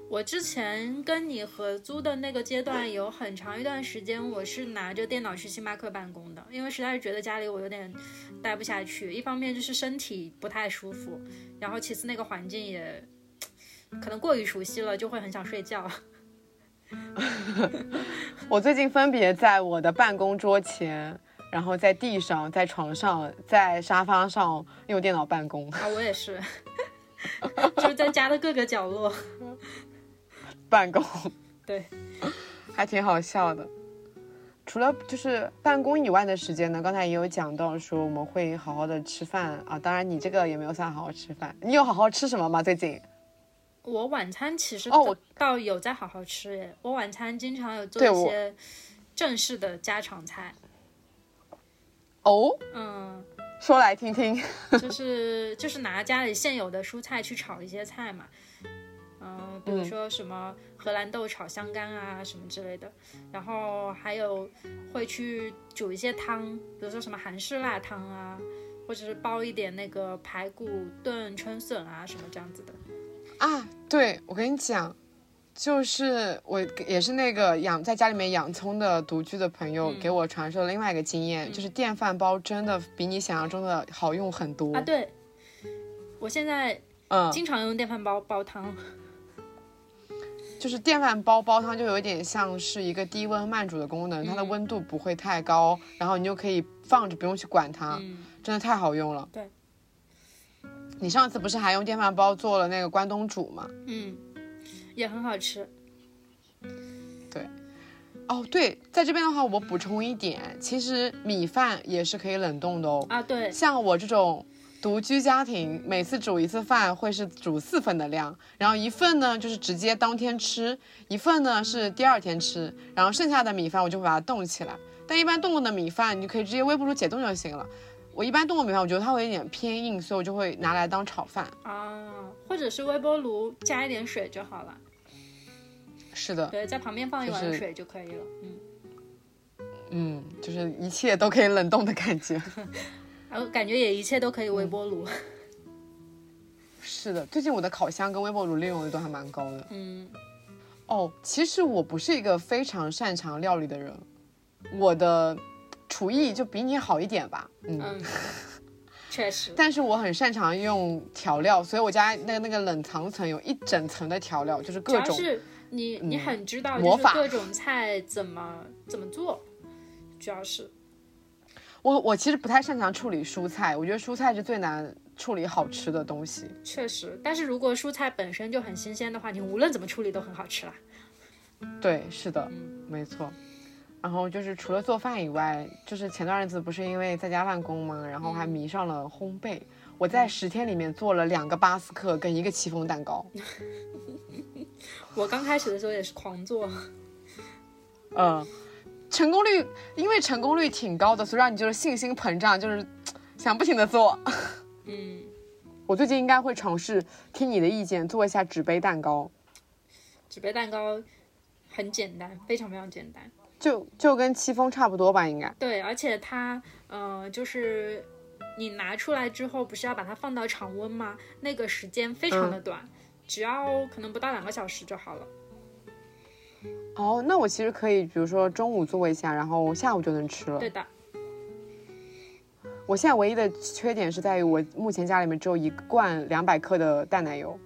我之前跟你合租的那个阶段，有很长一段时间，我是拿着电脑去星巴克办公的，因为实在是觉得家里我有点待不下去。一方面就是身体不太舒服，然后其次那个环境也可能过于熟悉了，就会很想睡觉。我最近分别在我的办公桌前，然后在地上、在床上、在沙发上用电脑办公。啊，我也是，就是在家的各个角落。办公，对，还挺好笑的。除了就是办公以外的时间呢，刚才也有讲到说我们会好好的吃饭啊。当然你这个也没有算好好吃饭，你有好好吃什么吗？最近？我晚餐其实哦，我倒有在好好吃耶。我晚餐经常有做一些正式的家常菜。哦，嗯，说来听听。就是就是拿家里现有的蔬菜去炒一些菜嘛。嗯，比如说什么荷兰豆炒香干啊，什么之类的，然后还有会去煮一些汤，比如说什么韩式辣汤啊，或者是煲一点那个排骨炖春笋啊，什么这样子的。啊，对，我跟你讲，就是我也是那个养在家里面养葱的独居的朋友给我传授了另外一个经验，就是电饭煲真的比你想象中的好用很多啊。对，我现在嗯经常用电饭煲煲汤。就是电饭煲煲汤就有点像是一个低温慢煮的功能，它的温度不会太高，然后你就可以放着不用去管它，真的太好用了。对，你上次不是还用电饭煲做了那个关东煮吗？嗯，也很好吃。对，哦对，在这边的话我补充一点，其实米饭也是可以冷冻的哦。啊对，像我这种。独居家庭每次煮一次饭会是煮四份的量，然后一份呢就是直接当天吃，一份呢是第二天吃，然后剩下的米饭我就会把它冻起来。但一般冻过的米饭你可以直接微波炉解冻就行了。我一般冻过米饭，我觉得它会有点偏硬，所以我就会拿来当炒饭啊，或者是微波炉加一点水就好了。是的，对，在旁边放一碗水就可以了。嗯，嗯，就是一切都可以冷冻的感觉。我感觉也一切都可以微波炉。是的，最近我的烤箱跟微波炉利用率都还蛮高的。嗯，哦，其实我不是一个非常擅长料理的人，我的厨艺就比你好一点吧。嗯，嗯，确实，但是我很擅长用调料，所以我家那个那个冷藏层有一整层的调料，就是各种。要是你你很知道，就是魔法各种菜怎么怎么做，主要是我我其实不太擅长处理蔬菜，我觉得蔬菜是最难处理好吃的东西。确实。但是如果蔬菜本身就很新鲜的话，你无论怎么处理都很好吃啦。对，是的，没错。然后就是除了做饭以外，就是前段日子不是因为在家办公嘛，然后还迷上了烘焙。我在十天里面做了两个巴斯克跟一个戚风蛋糕。我刚开始的时候也是狂做，嗯，成功率因为成功率挺高的，所以让你就是信心膨胀，就是 想不停的做。嗯，我最近应该会尝试听你的意见，做一下纸杯蛋糕，纸杯蛋糕很简单，非常非常简单。就就跟戚风差不多吧，应该。对，而且它，呃，就是你拿出来之后，不是要把它放到常温吗？那个时间非常的短，只要可能不到两个小时就好了。哦，那我其实可以，比如说中午做一下，然后下午就能吃了。对的，我现在唯一的缺点是在于我目前家里面只有一罐两百克的淡奶油，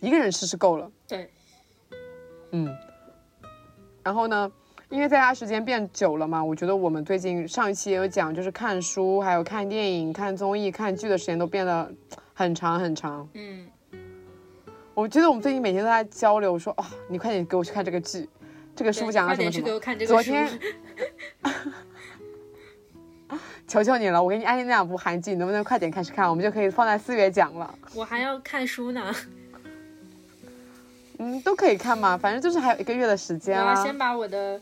一个人吃是够了。对，嗯。然后呢，因为在家时间变久了嘛，我觉得我们最近上一期也有讲，就是看书、还有看电影、看综艺、看剧的时间都变得很长很长。嗯，我觉得我们最近每天都在交流，说啊、你快点给我去看这个剧，这个书讲了什么什么快点去给我。看这个书。昨天，求求你了，我给你安利那两部韩剧，你能不能快点开始看？我们就可以放在四月讲了。我还要看书呢，嗯，都可以看嘛，反正就是还有一个月的时间啊。我要先把我的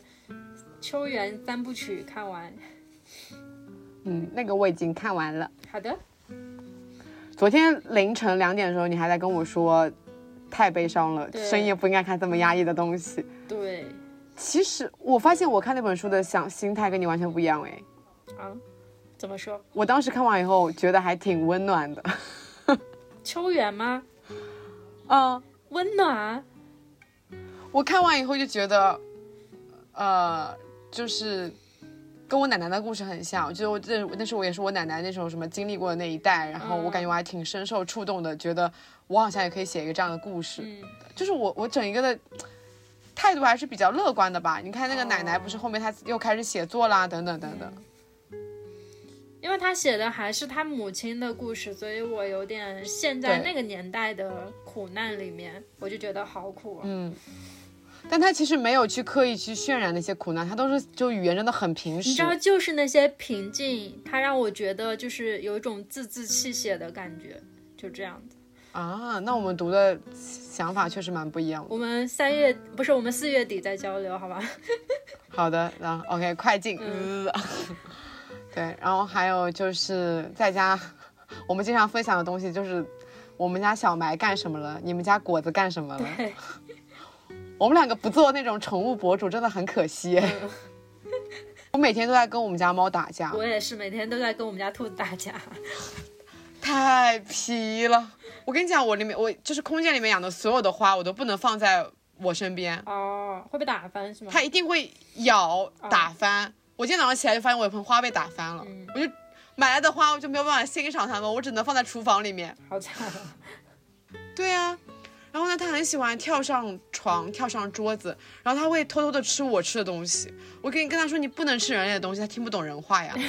秋园三部曲看完。嗯，那个我已经看完了。好的，昨天凌晨两点的时候，你还在跟我说太悲伤了，深夜不应该看这么压抑的东西。对，其实我发现我看那本书的想心态跟你完全不一样哎。啊，怎么说？我当时看完以后觉得还挺温暖的。秋园吗？嗯，温暖。我看完以后就觉得，呃，就是跟我奶奶的故事很像。就是我这那是我也是我奶奶那时候什么经历过的那一代，然后我感觉我还挺深受触动的，觉得我好像也可以写一个这样的故事。嗯，就是我我整一个的态度还是比较乐观的吧。你看那个奶奶不是后面她又开始写作啦，等等等等。因为她写的还是她母亲的故事，所以我有点陷在那个年代的苦难里面，我就觉得好苦啊。嗯，但他其实没有去刻意去渲染那些苦难，他都是就语言真的很平实你知。道，就是那些平静，他让我觉得就是有一种字字泣血的感觉，就这样子。啊，那我们读的想法确实蛮不一样的。我们三月不是我们四月底再交流，好吧？好的，然后 OK，快进。嗯呃 对，然后还有就是在家，我们经常分享的东西就是我们家小埋干什么了，你们家果子干什么了。对，我们两个不做那种宠物博主，真的很可惜。嗯 我每天都在跟我们家猫打架，我也是每天都在跟我们家兔子打架。太皮了。我跟你讲，我里面我就是空间里面养的所有的花，我都不能放在我身边，哦，会被打翻是吗？它一定会咬打翻。我今天早上起来就发现我有盆花被打翻了，嗯我就买来的花我就没有办法欣赏它们，我只能放在厨房里面。好惨啊！对啊，然后呢，他很喜欢跳上床、跳上桌子，然后他会偷偷的吃我吃的东西。我跟你跟他说你不能吃人类的东西，他听不懂人话呀。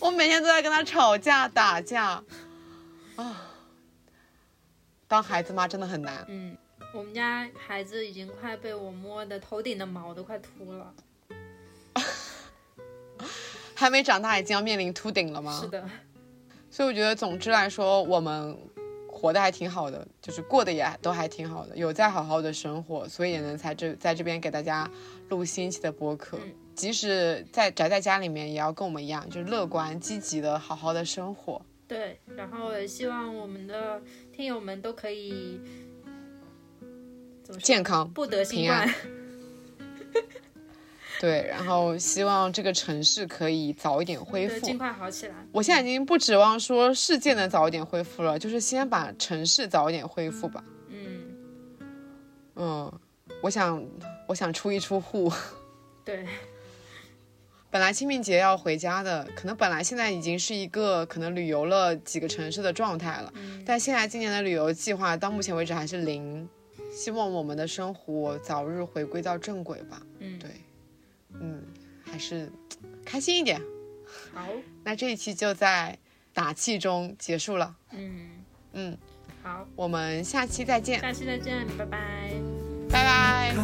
我每天都在跟他吵架打架，啊，当孩子妈真的很难。嗯，我们家孩子已经快被我摸的头顶的毛都快秃了。还没长大，已经要面临秃顶了吗？是的，所以我觉得，总之来说，我们活得还挺好的，就是过得也都还挺好的，有在好好的生活，所以也能在这在这边给大家录新一期的播客。嗯即使在宅在家里面，也要跟我们一样，就是乐观积极的好好的生活。对，然后也希望我们的听友们都可以怎么健康不得新冠。对，然后希望这个城市可以早一点恢，复。尽快好起来。我现在已经不指望说世界能早一点恢复了，就是先把城市早一点恢复吧。嗯，嗯，我想，我想出一出户。对，本来清明节要回家的，可能本来现在已经是一个可能旅游了几个城市的状态了，嗯但现在今年的旅游计划到目前为止还是零。希望我们的生活早日回归到正轨吧。嗯，对，嗯，还是开心一点。好，那这一期就在打气中结束了。嗯，嗯，好，我们下期再见，下期再见，拜拜。拜拜。